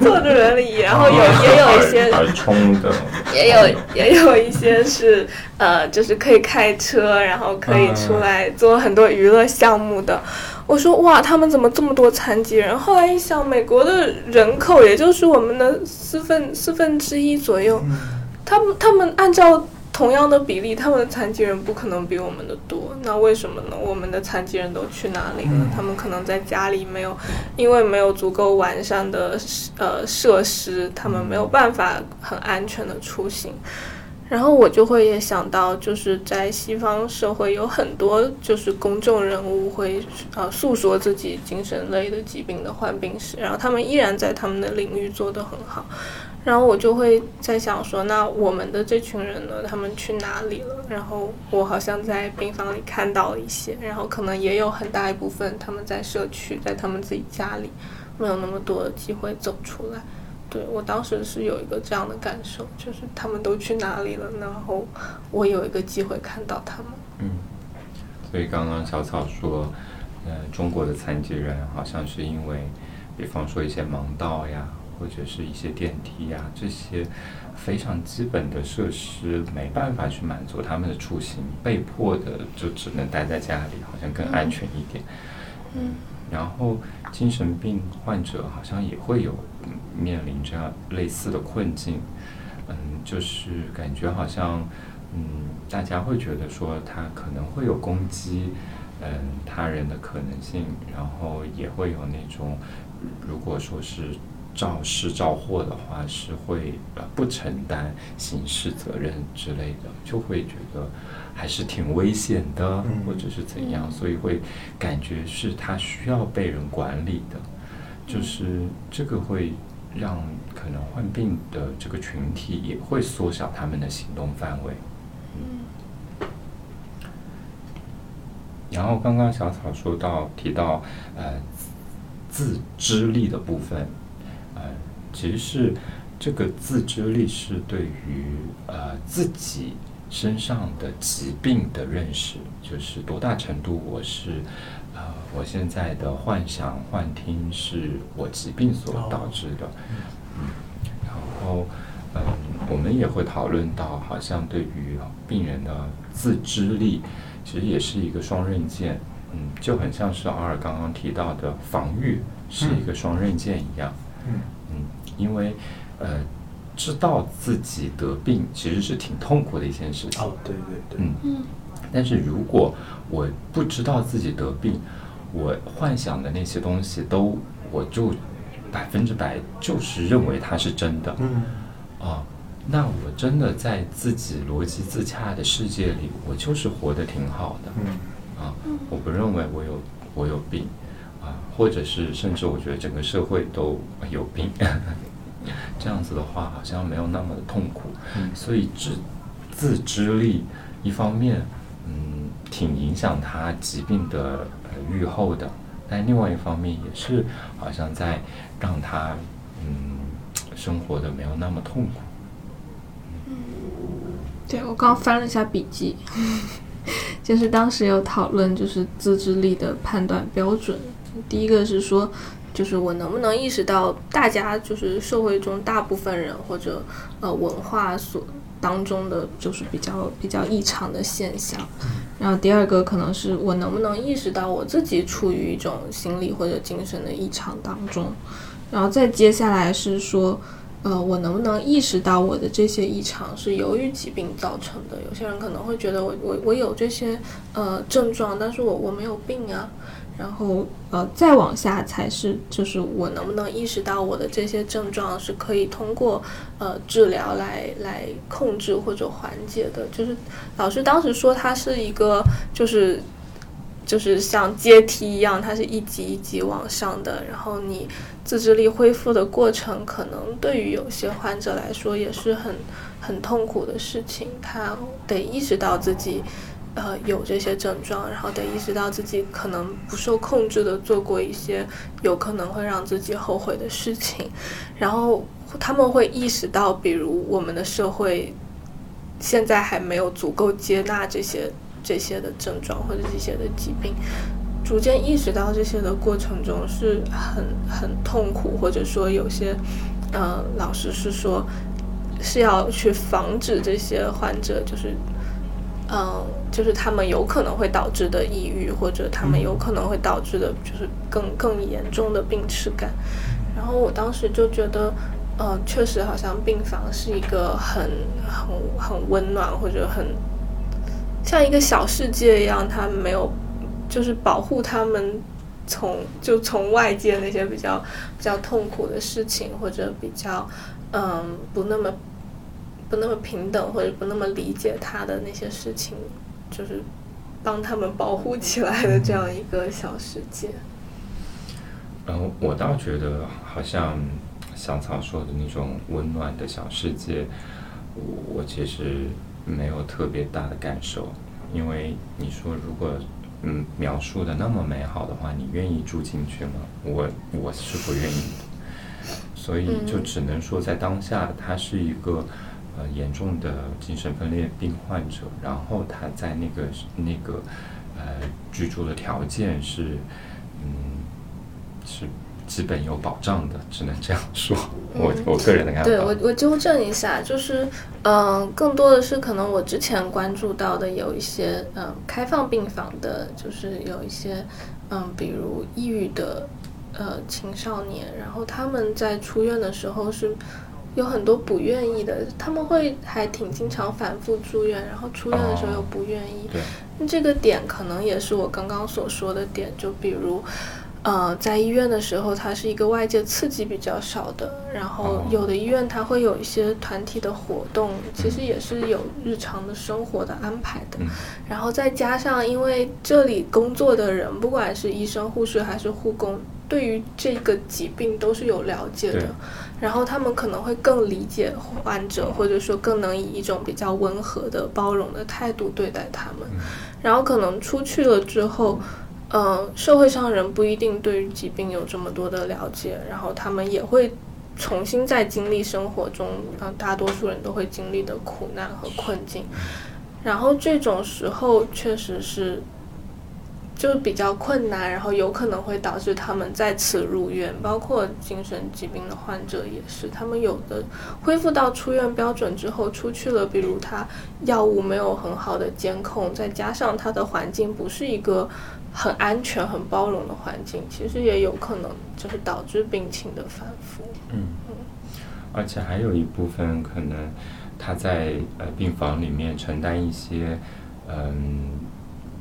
[SPEAKER 3] 坐着轮椅，然后有也有一些
[SPEAKER 1] 冲的，[laughs]
[SPEAKER 3] 也有也有一些是呃，就是可以开车，然后可以出来做很多娱乐项目的。我说哇，他们怎么这么多残疾人？后来一想，美国的人口也就是我们的四分四分之一左右，他们他们按照同样的比例，他们的残疾人不可能比我们的多。那为什么呢？我们的残疾人都去哪里了？他们可能在家里没有，因为没有足够完善的呃设施，他们没有办法很安全的出行。然后我就会也想到，就是在西方社会有很多就是公众人物会呃诉说自己精神类的疾病的患病史，然后他们依然在他们的领域做得很好。然后我就会在想说，那我们的这群人呢，他们去哪里了？然后我好像在病房里看到了一些，然后可能也有很大一部分他们在社区，在他们自己家里，没有那么多机会走出来。对我当时是有一个这样的感受，就是他们都去哪里了，然后我有一个机会看到他们。
[SPEAKER 1] 嗯，所以刚刚小草说，呃，中国的残疾人好像是因为，比方说一些盲道呀，或者是一些电梯呀，这些非常基本的设施没办法去满足他们的出行，被迫的就只能待在家里，好像更安全一点。
[SPEAKER 3] 嗯。
[SPEAKER 1] 然后精神病患者好像也会有面临这样类似的困境，嗯，就是感觉好像，嗯，大家会觉得说他可能会有攻击，嗯，他人的可能性，然后也会有那种，如果说是肇事肇祸的话，是会呃不承担刑事责任之类的，就会觉得。还是挺危险的，或者是怎样，所以会感觉是他需要被人管理的，就是这个会让可能患病的这个群体也会缩小他们的行动范围。
[SPEAKER 3] 嗯。
[SPEAKER 1] 然后刚刚小草说到提到呃自知力的部分，呃，其实是这个自知力是对于呃自己。身上的疾病的认识，就是多大程度我是，呃，我现在的幻想幻听是我疾病所导致的，嗯，然后，嗯，我们也会讨论到，好像对于病人的自知力，其实也是一个双刃剑，嗯，就很像是阿尔刚刚提到的防御是一个双刃剑一样，
[SPEAKER 2] 嗯。
[SPEAKER 1] 嗯，因为，呃。知道自己得病其实是挺痛苦的一件事情。
[SPEAKER 2] 哦，对对
[SPEAKER 1] 对，嗯。但是如果我不知道自己得病，我幻想的那些东西都我就百分之百就是认为它是真的。
[SPEAKER 2] 嗯。
[SPEAKER 1] 啊，那我真的在自己逻辑自洽的世界里，我就是活得挺好的。
[SPEAKER 2] 嗯。
[SPEAKER 1] 啊，我不认为我有我有病，啊，或者是甚至我觉得整个社会都有病，[laughs] 这样子的话好像没有那么的痛苦，
[SPEAKER 2] 嗯。
[SPEAKER 1] 所以自自知力一方面，嗯，挺影响他疾病的呃愈后的，但另外一方面也是好像在让他嗯生活的没有那么痛苦。
[SPEAKER 4] 嗯对我刚翻了一下笔记，[laughs] 就是当时有讨论就是自制力的判断标准。第一个是说，
[SPEAKER 3] 就是我能不能意识到大家就是社会中大部分人或者呃文化所当中的就是比较比较异常的现象。
[SPEAKER 4] 然后第二个可能是我能不能意识到我自己处于一种心理或者精神的异常当中。然后再接下来是说，呃，我能不能意识到我的这些异常是由于疾病造成的？有些人可能会觉得我我我有这些呃症状，但是我我没有病啊。然后呃，再往下才是就是我能不能意识到我的这些症状是可以通过呃治疗来来控制或者缓解的。就是老师当时说它是一个就是。就是像阶梯一样，它是一级一级往上的。然后你自制力恢复的过程，可能对于有些患者来说也是很很痛苦的事情。他得意识到自己，呃，有这些症状，然后得意识到自己可能不受控制的做过一些有可能会让自己后悔的事情。然后他们会意识到，比如我们的社会现在还没有足够接纳这些。这些的症状或者这些的疾病，逐渐意识到这些的过程中是很很痛苦，或者说有些，呃，老师是说是要去防止这些患者，就是，嗯，就是他们有可能会导致的抑郁，或者他们有可能会导致的，就是更更严重的病耻感。然后我当时就觉得，呃，确实好像病房是一个很很很温暖或者很。像一个小世界一样，他没有，就是保护他们从就从外界那些比较比较痛苦的事情，或者比较嗯不那么不那么平等或者不那么理解他的那些事情，就是帮他们保护起来的这样一个小世界。
[SPEAKER 1] 然后，我倒觉得好像小草说的那种温暖的小世界，我我其实。没有特别大的感受，因为你说如果嗯描述的那么美好的话，你愿意住进去吗？我我是不愿意的，所以就只能说在当下，它是一个呃严重的精神分裂病患者，然后他在那个那个呃居住的条件是嗯是。基本有保障的，只能这样说。[laughs] 我我个人的看法。
[SPEAKER 3] 对我，我纠正一下，就是，嗯，更多的是可能我之前关注到的有一些，嗯，开放病房的，就是有一些，嗯，比如抑郁的，呃，青少年，然后他们在出院的时候是有很多不愿意的，他们会还挺经常反复住院，然后出院的时候又不愿意。
[SPEAKER 1] 对。
[SPEAKER 3] 那这个点可能也是我刚刚所说的点，就比如。呃，在医院的时候，它是一个外界刺激比较少的，然后有的医院它会有一些团体的活动，其实也是有日常的生活的安排的，然后再加上因为这里工作的人，不管是医生、护士还是护工，对于这个疾病都是有了解的，然后他们可能会更理解患者，或者说更能以一种比较温和的、包容的态度对待他们，然后可能出去了之后。嗯，社会上人不一定对于疾病有这么多的了解，然后他们也会重新再经历生活中，嗯，大多数人都会经历的苦难和困境，然后这种时候确实是。就比较困难，然后有可能会导致他们再次入院，包括精神疾病的患者也是，他们有的恢复到出院标准之后出去了，比如他药物没有很好的监控，再加上他的环境不是一个很安全、很包容的环境，其实也有可能就是导致病情的反复。
[SPEAKER 1] 嗯嗯，而且还有一部分可能他在呃病房里面承担一些嗯。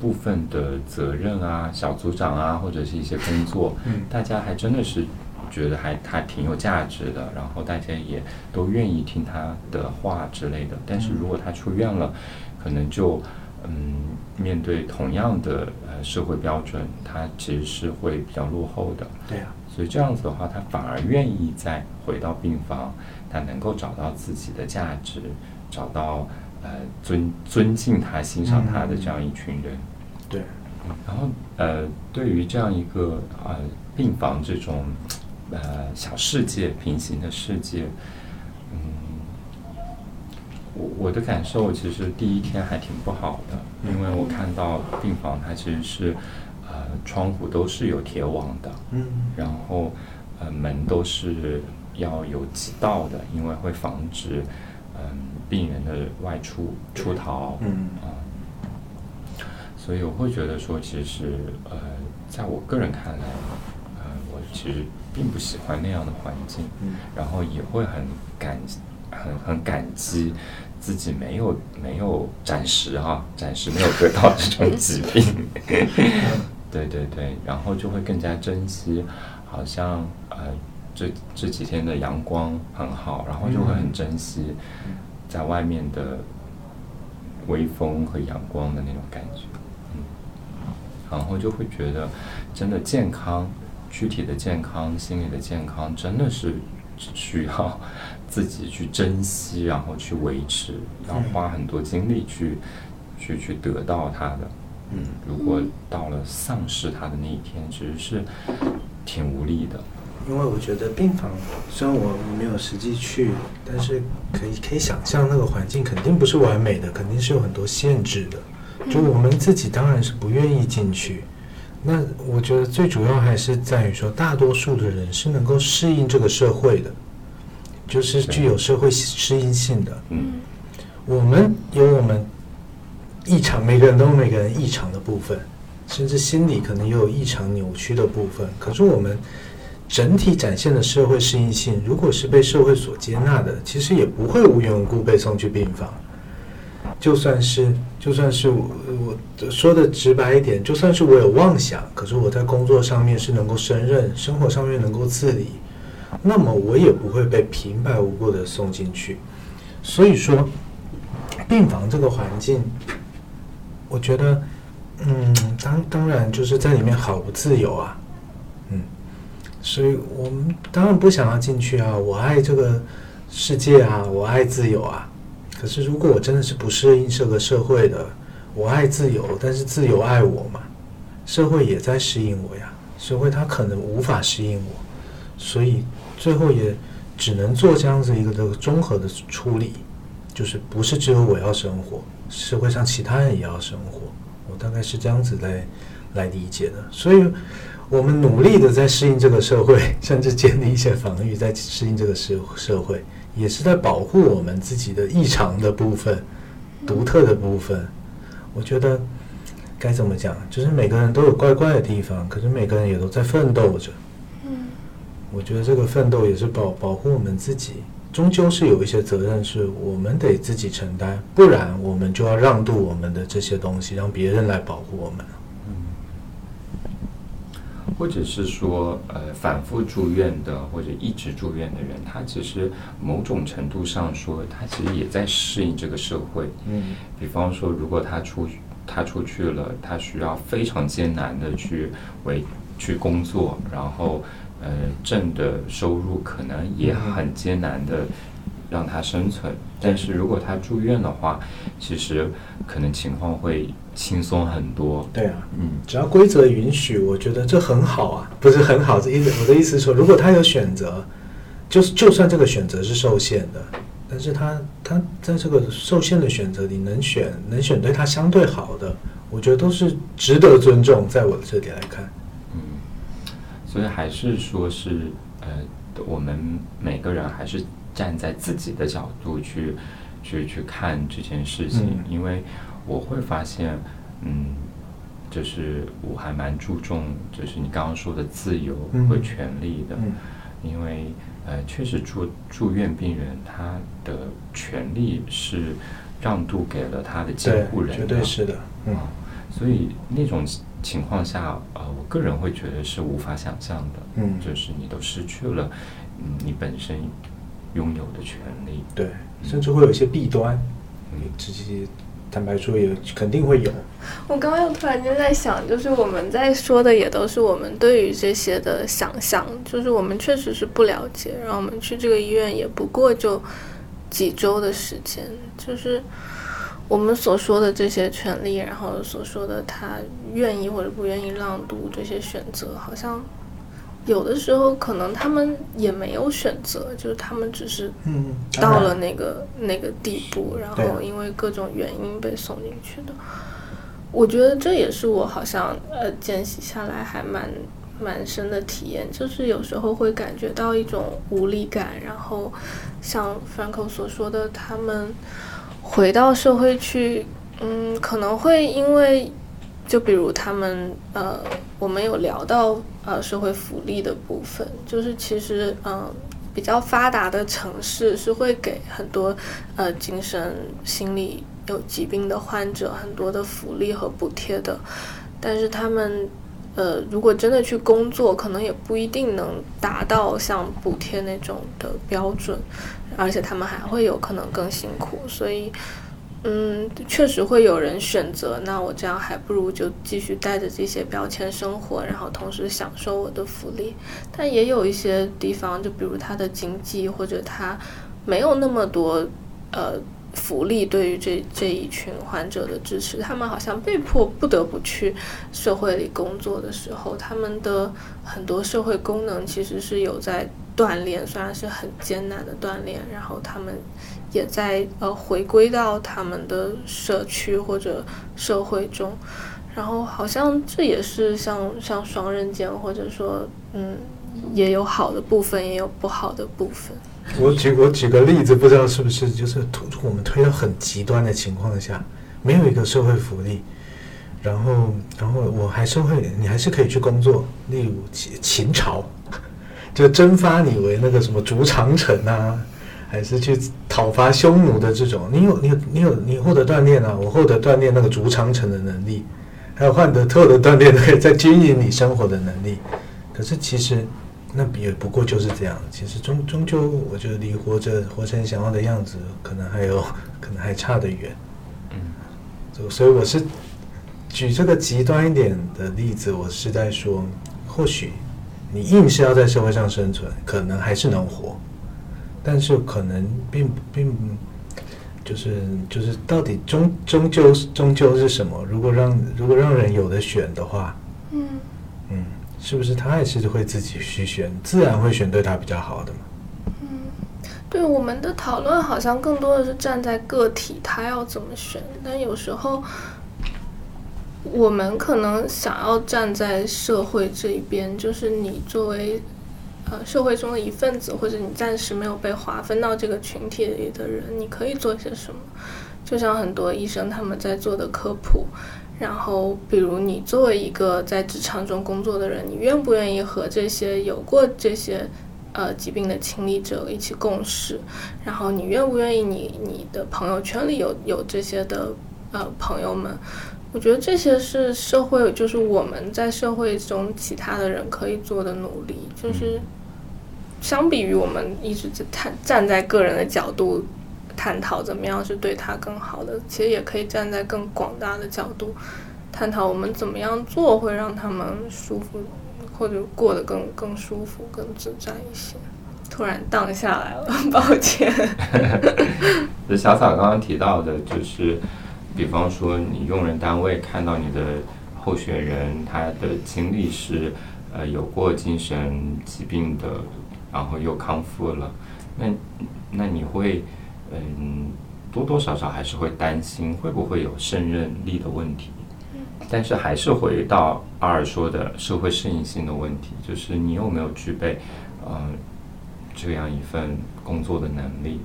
[SPEAKER 1] 部分的责任啊，小组长啊，或者是一些工作，大家还真的是觉得还他挺有价值的，然后大家也都愿意听他的话之类的。但是如果他出院了，可能就嗯面对同样的呃社会标准，他其实是会比较落后的。
[SPEAKER 2] 对啊、
[SPEAKER 1] 所以这样子的话，他反而愿意再回到病房，他能够找到自己的价值，找到呃尊尊敬他、欣赏他的这样一群人。
[SPEAKER 2] 对，
[SPEAKER 1] 然后呃，对于这样一个呃病房这种呃小世界、平行的世界，嗯，我我的感受其实第一天还挺不好的，因为我看到病房它其实是呃窗户都是有铁网的，
[SPEAKER 2] 嗯。
[SPEAKER 1] 然后呃门都是要有几道的，因为会防止嗯、病人的外出出逃，
[SPEAKER 2] 嗯。
[SPEAKER 1] 啊、所以我会觉得说，其实呃，在我个人看来，呃，我其实并不喜欢那样的环境，
[SPEAKER 2] 嗯
[SPEAKER 1] 然后也会很感很很感激自己没有没有暂时啊，暂时没有得到这种 [laughs] 疾病，对对对，然后就会更加珍惜，好像呃这这几天的阳光很好，然后就会很珍惜在外面的微风和阳光的那种感觉，嗯，然后就会觉得真的健康，躯体的健康、心理的健康，真的是需要自己去珍惜，然后去维持，要花很多精力去去去得到它的。
[SPEAKER 2] 嗯
[SPEAKER 1] 如果到了丧失它的那一天，其实是挺无力的。
[SPEAKER 2] 因为我觉得病房虽然我没有实际去，但是可以可以想象那个环境肯定不是完美的，肯定是有很多限制的。就我们自己当然是不愿意进去。那我觉得最主要还是在于说，大多数的人是能够适应这个社会的，就是
[SPEAKER 1] 是
[SPEAKER 2] 具有社会适应性的。
[SPEAKER 1] 嗯
[SPEAKER 2] 我们有我们异常，每个人都有每个人异常的部分，甚至心理可能也有异常扭曲的部分。可是我们整体展现的社会适应性，如果是被社会所接纳的，其实也不会无缘无故被送去病房。就算是就算是我我说的直白一点，就算是我有妄想，可是我在工作上面是能够胜任，生活上面能够自理，那么我也不会被平白无故的送进去。所以说，病房这个环境，我觉得，嗯，当当然就是在里面好不自由啊，嗯，所以我们当然不想要进去啊，我爱这个世界啊，我爱自由啊。可是如果我真的是不适应这个社会的，我爱自由，但是自由爱我嘛，社会也在适应我呀，社会它可能无法适应我，所以最后也只能做这样子一个这个综合的处理。就是不是只有我要生活，社会上其他人也要生活，我大概是这样子来来理解的。所以，我们努力的在适应这个社会，甚至建立一些防御，在适应这个社社会，也是在保护我们自己的异常的部分、独特的部分。我觉得该怎么讲，就是每个人都有怪怪的地方，可是每个人也都在奋斗着。
[SPEAKER 3] 嗯
[SPEAKER 2] 我觉得这个奋斗也是保保护我们自己，终究是有一些责任是我们得自己承担，不然我们就要让渡我们的这些东西，让别人来保护我们。
[SPEAKER 1] 或者是说，呃，反复住院的或者一直住院的人，他其实某种程度上说，他其实也在适应这个社会。
[SPEAKER 2] 嗯
[SPEAKER 1] 比方说，如果他出他出去了，他需要非常艰难的去为去工作，然后呃挣的收入可能也很艰难的让他生存。但是如果他住院的话，其实可能情况会轻松很多。
[SPEAKER 2] 对啊，
[SPEAKER 1] 嗯，
[SPEAKER 2] 只要规则允许，我觉得这很好啊，不是很好。这意思我的意思是说，如果他有选择，就是就算这个选择是受限的，但是他他在这个受限的选择里能选能选对他相对好的，我觉得都是值得尊重。在我的这里来看，
[SPEAKER 1] 嗯，所以还是说是呃，我们每个人还是站在自己的角度去去去看这件事情，
[SPEAKER 2] 嗯
[SPEAKER 1] 因为我会发现，嗯，就是我还蛮注重，就是你刚刚说的自由
[SPEAKER 2] 嗯。
[SPEAKER 1] 和权利的，
[SPEAKER 2] 嗯。
[SPEAKER 1] 因为呃，确实住住院病人他的权利是让渡给了他的监护人，
[SPEAKER 2] 绝对是的，嗯。
[SPEAKER 1] 啊，所以那种情况下，呃，我个人会觉得是无法想象的。
[SPEAKER 2] 嗯。
[SPEAKER 1] 就是你都失去了，嗯，你本身拥有的权利。
[SPEAKER 2] 对，甚至会有一些弊端，你自己坦白说也肯定会有。
[SPEAKER 3] 我刚刚又突然间在想，就是我们在说的也都是我们对于这些的想象，就是我们确实是不了解，然后我们去这个医院也不过就几周的时间，就是我们所说的这些权利，然后所说的他愿意或者不愿意让渡这些选择，好像有的时候可能他们也没有选择，就是他们只是
[SPEAKER 2] 嗯，
[SPEAKER 3] 到了那个那个地步，然后因为各种原因被送进去的。我觉得这也是我好像呃见习下来还蛮蛮深的体验，就是有时候会感觉到一种无力感，然后像 Franco 所说的，他们回到社会去，嗯，可能会因为就比如他们呃，我们有聊到呃社会福利的部分，就是其实嗯、比较发达的城市是会给很多呃精神心理有疾病的患者很多的福利和补贴的，但是他们呃如果真的去工作，可能也不一定能达到像补贴那种的标准，而且他们还会有可能更辛苦，所以。嗯，确实会有人选择，那我这样还不如就继续带着这些标签生活，然后同时享受我的福利。但也有一些地方，就比如他的经济或者他没有那么多呃福利对于这这一群患者的支持，他们好像被迫不得不去社会里工作的时候，他们的很多社会功能其实是有在锻炼，虽然是很艰难的锻炼，然后他们也在呃回归到他们的社区或者社会中。然后好像这也是像像双刃剑，或者说嗯，也有好的部分，也有不好的部分。
[SPEAKER 2] 我举我举个例子，不知道是不是就是推我们推到很极端的情况下，没有一个社会福利，然后然后我还是会，你还是可以去工作，例如秦秦朝，[laughs] 就征发你为那个什么竹长城啊，还是去讨伐匈奴的这种，你有你有你有你获得锻炼啊，我获得锻炼那个逐长城的能力，还有换得特的锻炼可以在军营里生活的能力，可是其实。那也不过就是这样，其实终终究，我觉得离活着活成想要的样子，可能还有，可能还差得远。
[SPEAKER 1] 嗯
[SPEAKER 2] 所所以我是举这个极端一点的例子，我是在说，或许你硬是要在社会上生存，可能还是能活，但是可能并并就是就是到底终终究终究是什么？如果让如果让人有的选的话，
[SPEAKER 3] 嗯
[SPEAKER 2] 嗯，是不是他还是会自己去选，自然会选对他比较好的嘛？
[SPEAKER 3] 对我们的讨论好像更多的是站在个体他要怎么选，但有时候我们可能想要站在社会这一边，就是你作为呃社会中的一份子，或者你暂时没有被划分到这个群体里的人，你可以做些什么？就像很多医生他们在做的科普，然后比如你作为一个在职场中工作的人，你愿不愿意和这些有过这些呃疾病的亲历者一起共事？然后你愿不愿意你你的朋友圈里有有这些的呃朋友们？我觉得这些是社会，就是我们在社会中其他的人可以做的努力，就是相比于我们一直在探站在个人的角度探讨怎么样是对他更好的，其实也可以站在更广大的角度探讨我们怎么样做会让他们舒服，或者过得更更舒服、更自在一些。突然荡下来了，抱歉。
[SPEAKER 1] 小草刚刚提到的，就是比方说你用人单位看到你的候选人他的经历是呃有过精神疾病的，然后又康复了，那那你会嗯多多少少还是会担心会不会有胜任力的问题。但是还是回到阿尔说的社会适应性的问题，就是你有没有具备，呃，这样一份工作的能力。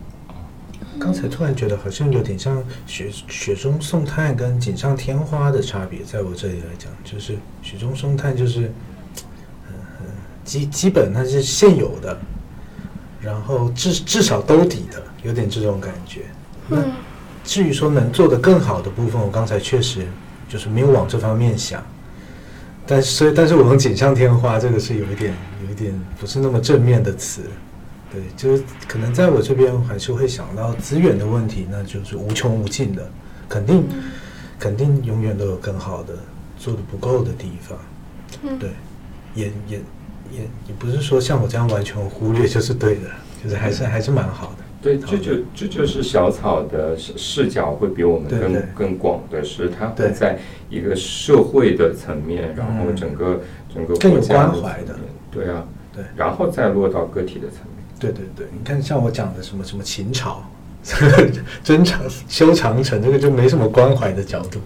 [SPEAKER 2] 刚才突然觉得好像有点像雪雪中送炭跟锦上添花的差别，在我这里来讲，就是雪中送炭就是，基基本它是现有的，然后至至少兜底的，有点这种感觉。那至于说能做得更好的部分，我刚才确实就是没有往这方面想。但是所以，但是我用锦上添花，这个是有一点有一点不是那么正面的词。对，就是可能在我这边还是会想到资源的问题，那就是无穷无尽的，肯定肯定永远都有更好的做的不够的地方。
[SPEAKER 5] 嗯，
[SPEAKER 2] 对，也也也也不是说像我这样完全忽略就是对的，就是还是还是蛮好的。
[SPEAKER 1] 对，这就这就是小草的视视角会比我们更更广的是，它会
[SPEAKER 2] 对
[SPEAKER 1] 在一个社会的层面，然后
[SPEAKER 2] 嗯
[SPEAKER 1] 整个整个
[SPEAKER 2] 更有
[SPEAKER 1] 国家
[SPEAKER 2] 关怀的
[SPEAKER 1] 层面，对啊，
[SPEAKER 2] 对
[SPEAKER 1] 然后再落到个体的层面。
[SPEAKER 2] 对对对，你看像我讲的什么什么秦朝、[laughs] 真长修长城，这个就没什么关怀的角度。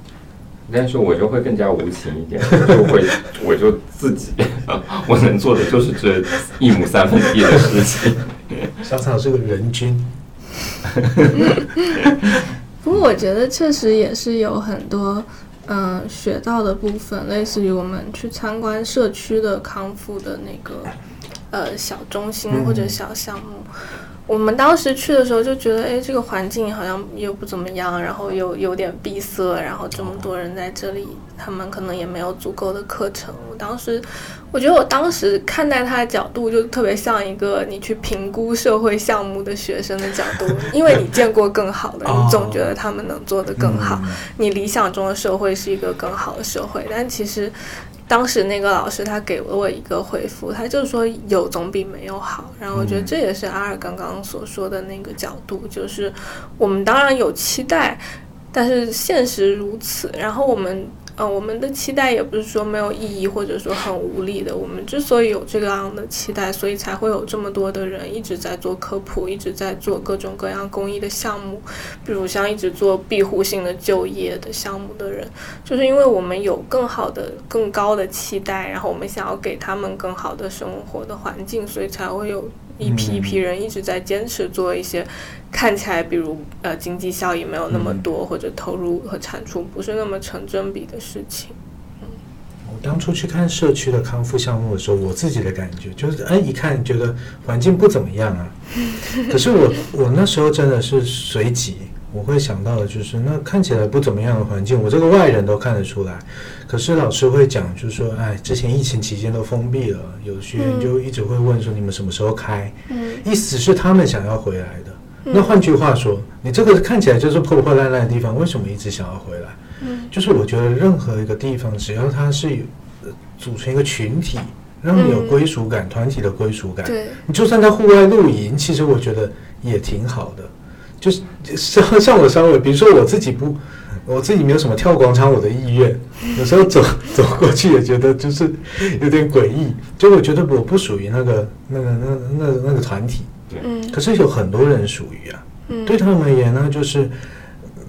[SPEAKER 1] 但是我就会更加无情一点，我就会，我就自己，[laughs] 我能做的就是这一亩三分地的事情。[laughs]
[SPEAKER 2] 小草是个人君，[laughs]
[SPEAKER 3] 不过我觉得确实也是有很多，嗯、学到的部分，类似于我们去参观社区的康复的那个，呃，小中心
[SPEAKER 2] 嗯
[SPEAKER 3] 或者小项目。我们当时去的时候就觉得，哎，这个环境好像又不怎么样，然后又有点闭塞，然后这么多人在这里，他们可能也没有足够的课程。我当时，我觉得我当时看待他的角度就特别像一个你去评估社会项目的学生的角度，[laughs] 因为你见过更好的，
[SPEAKER 2] 哦
[SPEAKER 3] 你总觉得他们能做得更好。
[SPEAKER 2] 嗯
[SPEAKER 3] 你理想中的社会是一个更好的社会，但其实当时那个老师他给了我一个回复，他就说有总比没有好。然后我觉得这也是阿尔刚刚所说的那个角度，就是我们当然有期待，但是现实如此。然后我们。呃，我们的期待也不是说没有意义，或者说很无力的。我们之所以有这样的期待，所以才会有这么多的人一直在做科普，一直在做各种各样公益的项目。比如像一直做庇护性的就业的项目的人，就是因为我们有更好的、更高的期待，然后我们想要给他们更好的生活的环境，所以才会有一批一批人一直在坚持做一些看起来，比如呃经济效益没有那么多，或者投入和产出不是那么成正比的事情。
[SPEAKER 2] 我当初去看社区的康复项目的时候，我自己的感觉就是，哎，一看觉得环境不怎么样啊。可是我我那时候真的是随即，我会想到的就是，那看起来不怎么样的环境，我这个外人都看得出来。可是老师会讲，就是说，哎，之前疫情期间都封闭了，有学员就一直会问说，你们什么时候开？
[SPEAKER 3] 嗯
[SPEAKER 2] 意思是他们想要回来的。那换句话说，你这个看起来就是破破烂烂的地方，为什么一直想要回来？
[SPEAKER 3] 嗯
[SPEAKER 2] 就是我觉得任何一个地方，只要它是有呃组成一个群体，让你有
[SPEAKER 3] 嗯
[SPEAKER 2] 归属感，团体的归属感。
[SPEAKER 3] 对，
[SPEAKER 2] 你就算在户外露营，其实我觉得也挺好的。就是像像我稍微，比如说我自己不，我自己没有什么跳广场舞的意愿，有时候走走过去也觉得就是有点诡异。就我觉得我不属于那个那个那那那个团体，
[SPEAKER 3] 嗯
[SPEAKER 2] 可是有很多人属于啊。
[SPEAKER 3] 嗯
[SPEAKER 2] 对他们而言呢，就是呃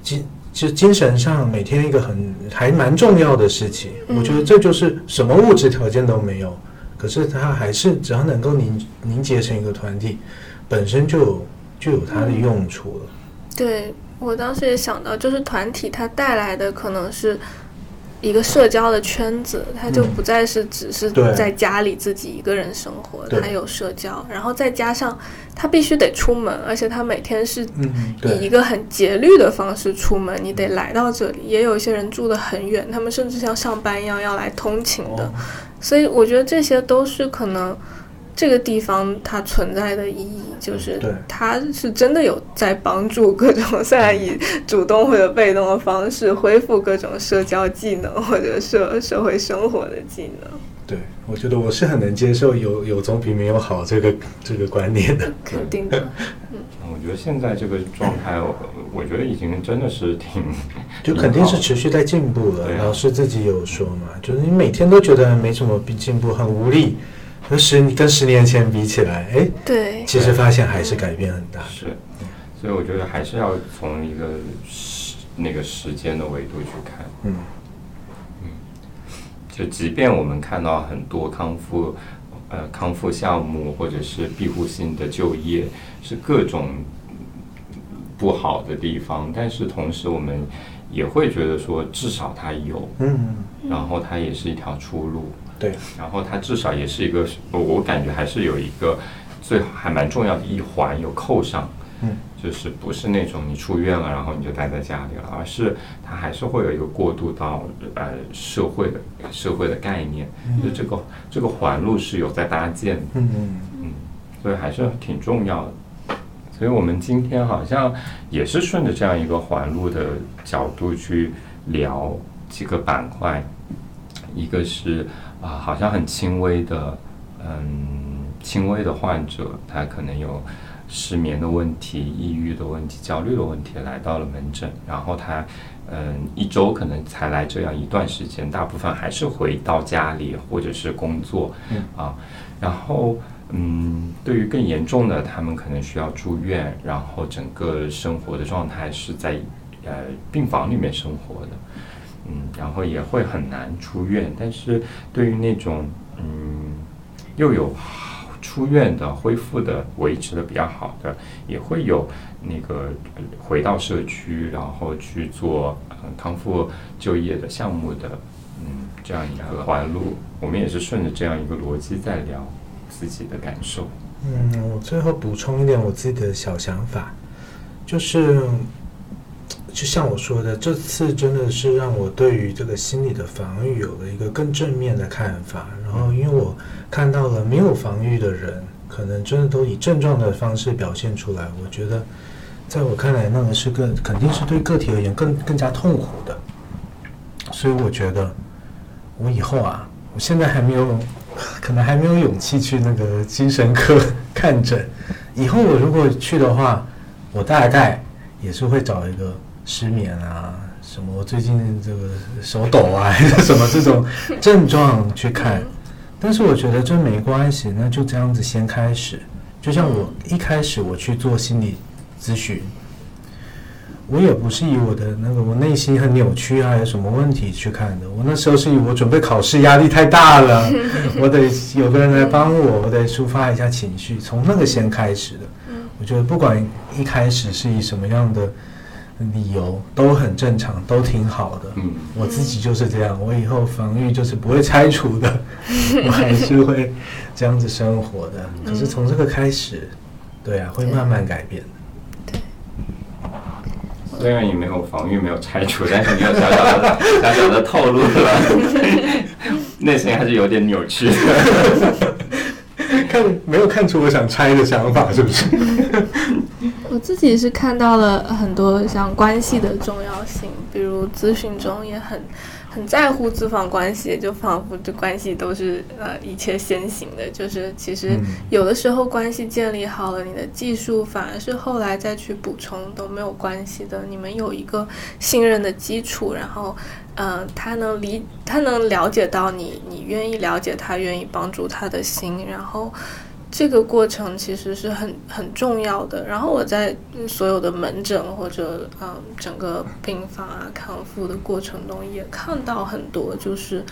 [SPEAKER 2] 精就精神上每天一个很还蛮重要的事情。
[SPEAKER 3] 嗯
[SPEAKER 2] 我觉得这就是什么物质条件都没有，可是他还是只要能够凝凝结成一个团体，本身就有就有它的用处了。
[SPEAKER 3] 对我当时也想到，就是团体它带来的可能是一个社交的圈子，它就
[SPEAKER 2] 嗯
[SPEAKER 3] 不再是只是在家里自己一个人生活，
[SPEAKER 2] 对
[SPEAKER 3] 它有社交，然后再加上他必须得出门，而且他每天是
[SPEAKER 2] 嗯，
[SPEAKER 3] 以一个很节律的方式出门，你得来到这里。也有一些人住得很远，他们甚至像上班一样要来通勤的。
[SPEAKER 2] 哦
[SPEAKER 3] 所以我觉得这些都是可能这个地方它存在的意义，就是它是真的有在帮助各种，虽然以主动或者被动的方式恢复各种社交技能或者社社会生活的技能。
[SPEAKER 2] 对，我觉得我是很能接受有有总比没有好这个 [laughs] 这个观念的。
[SPEAKER 3] 肯定的，[laughs]
[SPEAKER 1] 我觉得现在这个状态，我我觉得已经真的是挺，
[SPEAKER 2] 就肯定是持续在进步了。老师自己有说嘛，就是你每天都觉得没什么进步，很无力。可十跟十年前比起来，哎，
[SPEAKER 3] 对，
[SPEAKER 2] 其实发现还是改变很大。
[SPEAKER 1] 是，所以我觉得还是要从一个时那个时间的维度去看。
[SPEAKER 2] 嗯，
[SPEAKER 1] 就即便我们看到很多康复，呃，康复项目或者是庇护性的就业是各种不好的地方，但是同时我们也会觉得说，至少它有，
[SPEAKER 2] 嗯，
[SPEAKER 1] 然后它也是一条出路，
[SPEAKER 2] 对，
[SPEAKER 1] 然后它至少也是一个，我我感觉还是有一个最还蛮重要的一环有扣上，
[SPEAKER 2] 嗯，
[SPEAKER 1] 就是不是那种你出院了，然后你就待在家里了，而是它还是会有一个过渡到呃社会的社会的概念，就这个这个环路是有在搭建的，
[SPEAKER 2] 嗯嗯。
[SPEAKER 1] 嗯，所以还是挺重要的。所以我们今天好像也是顺着这样一个环路的角度去聊几个板块，一个是啊、好像很轻微的，嗯，轻微的患者，他可能有失眠的问题、抑郁的问题、焦虑的问题，来到了门诊，然后他。嗯，一周可能才来这样一段时间，大部分还是回到家里或者是工作，
[SPEAKER 2] 嗯
[SPEAKER 1] 啊，然后嗯，对于更严重的，他们可能需要住院，然后整个生活的状态是在呃病房里面生活的，嗯，然后也会很难出院。但是对于那种嗯又有出院的、恢复的、维持的比较好的，也会有那个回到社区，然后去做康复就业的项目的，嗯，这样一个环路。我们也是顺着这样一个逻辑在聊自己的感受。
[SPEAKER 2] 嗯，我最后补充一点我自己的小想法，就是就像我说的，这次真的是让我对于这个心理的防御有了一个更正面的看法。然后，因为我看到了没有防御的人，可能真的都以症状的方式表现出来。我觉得，在我看来，那个是更肯定是对个体而言更更加痛苦的。所以，我觉得我以后啊，我现在还没有，可能还没有勇气去那个精神科 [laughs] 看诊。以后我如果去的话，我大概也是会找一个失眠啊，什么我最近这个手抖啊，还 [laughs] 是什么这种症状去看。但是我觉得这没关系，那就这样子先开始。就像我一开始我去做心理咨询，我也不是以我的那个我内心很扭曲啊，有什么问题去看的。我那时候是以我准备考试压力太大了，[laughs] 我得有个人来帮我，我得抒发一下情绪，从那个先开始的。我觉得不管一开始是以什么样的理由，都很正常，都挺好的。
[SPEAKER 1] 嗯
[SPEAKER 2] 我自己就是这样，我以后防御就是不会拆除的，[laughs] 我还是会这样子生活的。可是从这个开始，对啊，会慢慢改变的。
[SPEAKER 1] 虽然你没有防御，没有拆除，但是你有小小的、小小的透露了，[laughs] [laughs] 内心还是有点扭曲的。
[SPEAKER 2] 看没有看出我想拆的想法，是不是？[laughs]
[SPEAKER 3] 我自己是看到了很多像关系的重要性，比如咨询中也很很在乎资访关系，就仿佛这关系都是呃一切先行的，就是其实
[SPEAKER 2] 嗯
[SPEAKER 3] 有的时候关系建立好了，你的技术反而是后来再去补充都没有关系的，你们有一个信任的基础，然后。嗯，他能理，他能了解到你，你愿意了解他，愿意帮助他的心，然后这个过程其实是很很重要的。然后我在所有的门诊或者嗯整个病房啊康复的过程中，也看到很多就是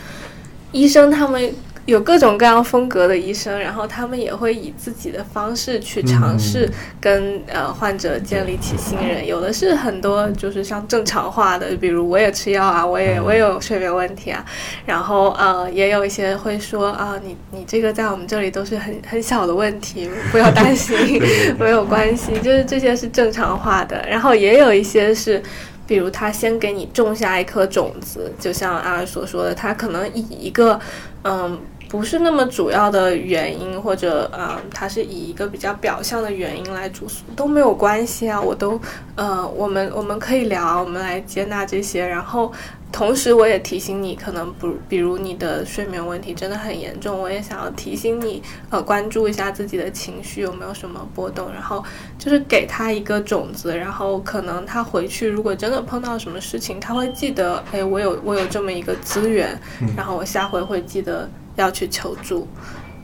[SPEAKER 3] 医生他们有各种各样风格的医生，然后他们也会以自己的方式去尝试跟、呃患者建立起信任。有的是很多就是像正常化的，比如我也吃药啊，我也我也有睡眠问题啊，然后呃也有一些会说啊，你你这个在我们这里都是很很小的问题，不要担心，[laughs] 没有关系，就是这些是正常化的。然后也有一些是。比如他先给你种下一颗种子，就像阿尔所说的，他可能以一个嗯不是那么主要的原因，或者嗯他是以一个比较表象的原因来住宿都没有关系啊，我都呃我们我们可以聊，我们来接纳这些，然后同时我也提醒你，可能不比如你的睡眠问题真的很严重，我也想要提醒你呃关注一下自己的情绪有没有什么波动，然后就是给他一个种子，然后可能他回去如果真的碰到什么事情，他会记得，哎，我有我有这么一个资源，然后我下回会记得要去求助。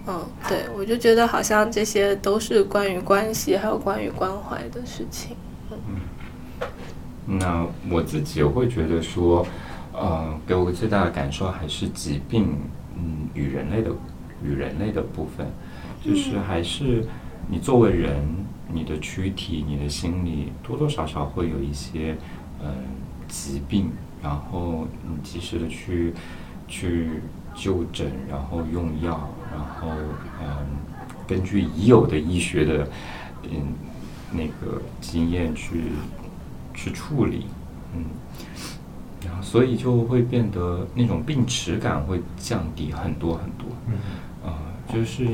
[SPEAKER 3] 嗯，对，我就觉得好像这些都是关于关系，还有关于关怀的事情。
[SPEAKER 1] 嗯那我自己会觉得说，呃，给我最大的感受还是疾病，嗯，与人类的与人类的部分，就是还是你作为人，你的躯体、你的心理多多少少会有一些，嗯、疾病，然后你及时的去去就诊，然后用药，然后嗯，根据已有的医学的嗯那个经验去去处理，嗯，然后所以就会变得那种病耻感会降低很多很多，
[SPEAKER 2] 嗯。
[SPEAKER 1] 啊、就是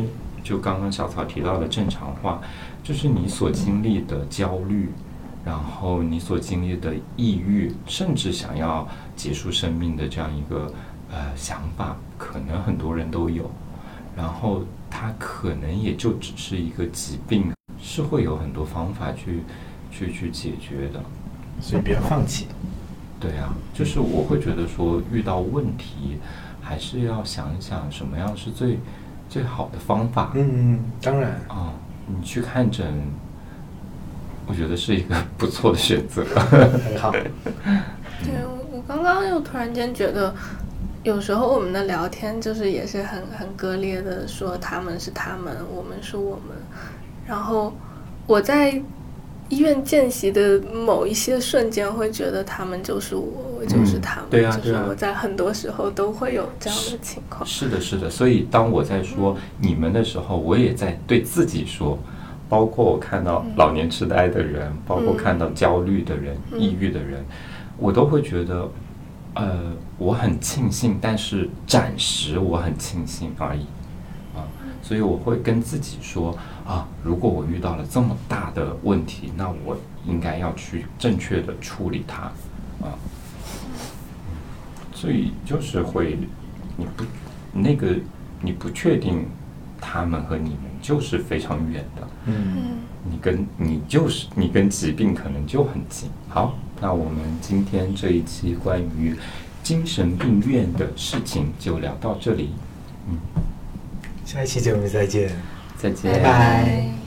[SPEAKER 1] 就刚刚小草提到的正常化，就是你所经历的焦虑，然后你所经历的抑郁，甚至想要结束生命的这样一个呃想法，可能很多人都有。然后它可能也就只是一个疾病，是会有很多方法去去去解决的。
[SPEAKER 2] 所以不要放弃。
[SPEAKER 1] 对啊，就是我会觉得说，遇到问题还是要想一想什么样是最最好的方法。
[SPEAKER 2] 嗯，嗯，当然，
[SPEAKER 1] 啊、你去看诊，我觉得是一个 [laughs] 不错的选择。
[SPEAKER 2] 很好。
[SPEAKER 3] 对我，我刚刚又突然间觉得，有时候我们的聊天就是也是很很割裂的，说他们是他们，我们是我们。然后我在医院见习的某一些瞬间，会觉得他们就是我，我就是他们。
[SPEAKER 1] 对啊
[SPEAKER 3] 就是我在很多时候都会有这样的情况。
[SPEAKER 1] 是的，是的。所以当我在说你们的时候，我也在对自己说，包括我看到老年痴呆的人，包括看到焦虑的人、
[SPEAKER 3] 嗯
[SPEAKER 1] 抑郁的人，我都会觉得，呃，我很庆幸，但是暂时我很庆幸而已。啊，所以我会跟自己说啊，如果我遇到了这么大的问题，那我应该要去正确的处理它，啊，所以就是会，你不那个你不确定他们和你们就是非常远的，
[SPEAKER 2] 嗯，
[SPEAKER 3] 嗯，
[SPEAKER 1] 你跟你就是你跟疾病可能就很近。好，那我们今天这一期关于精神病院的事情就聊到这里，嗯。
[SPEAKER 2] 下一期节目再见。
[SPEAKER 1] 再见，
[SPEAKER 2] 拜拜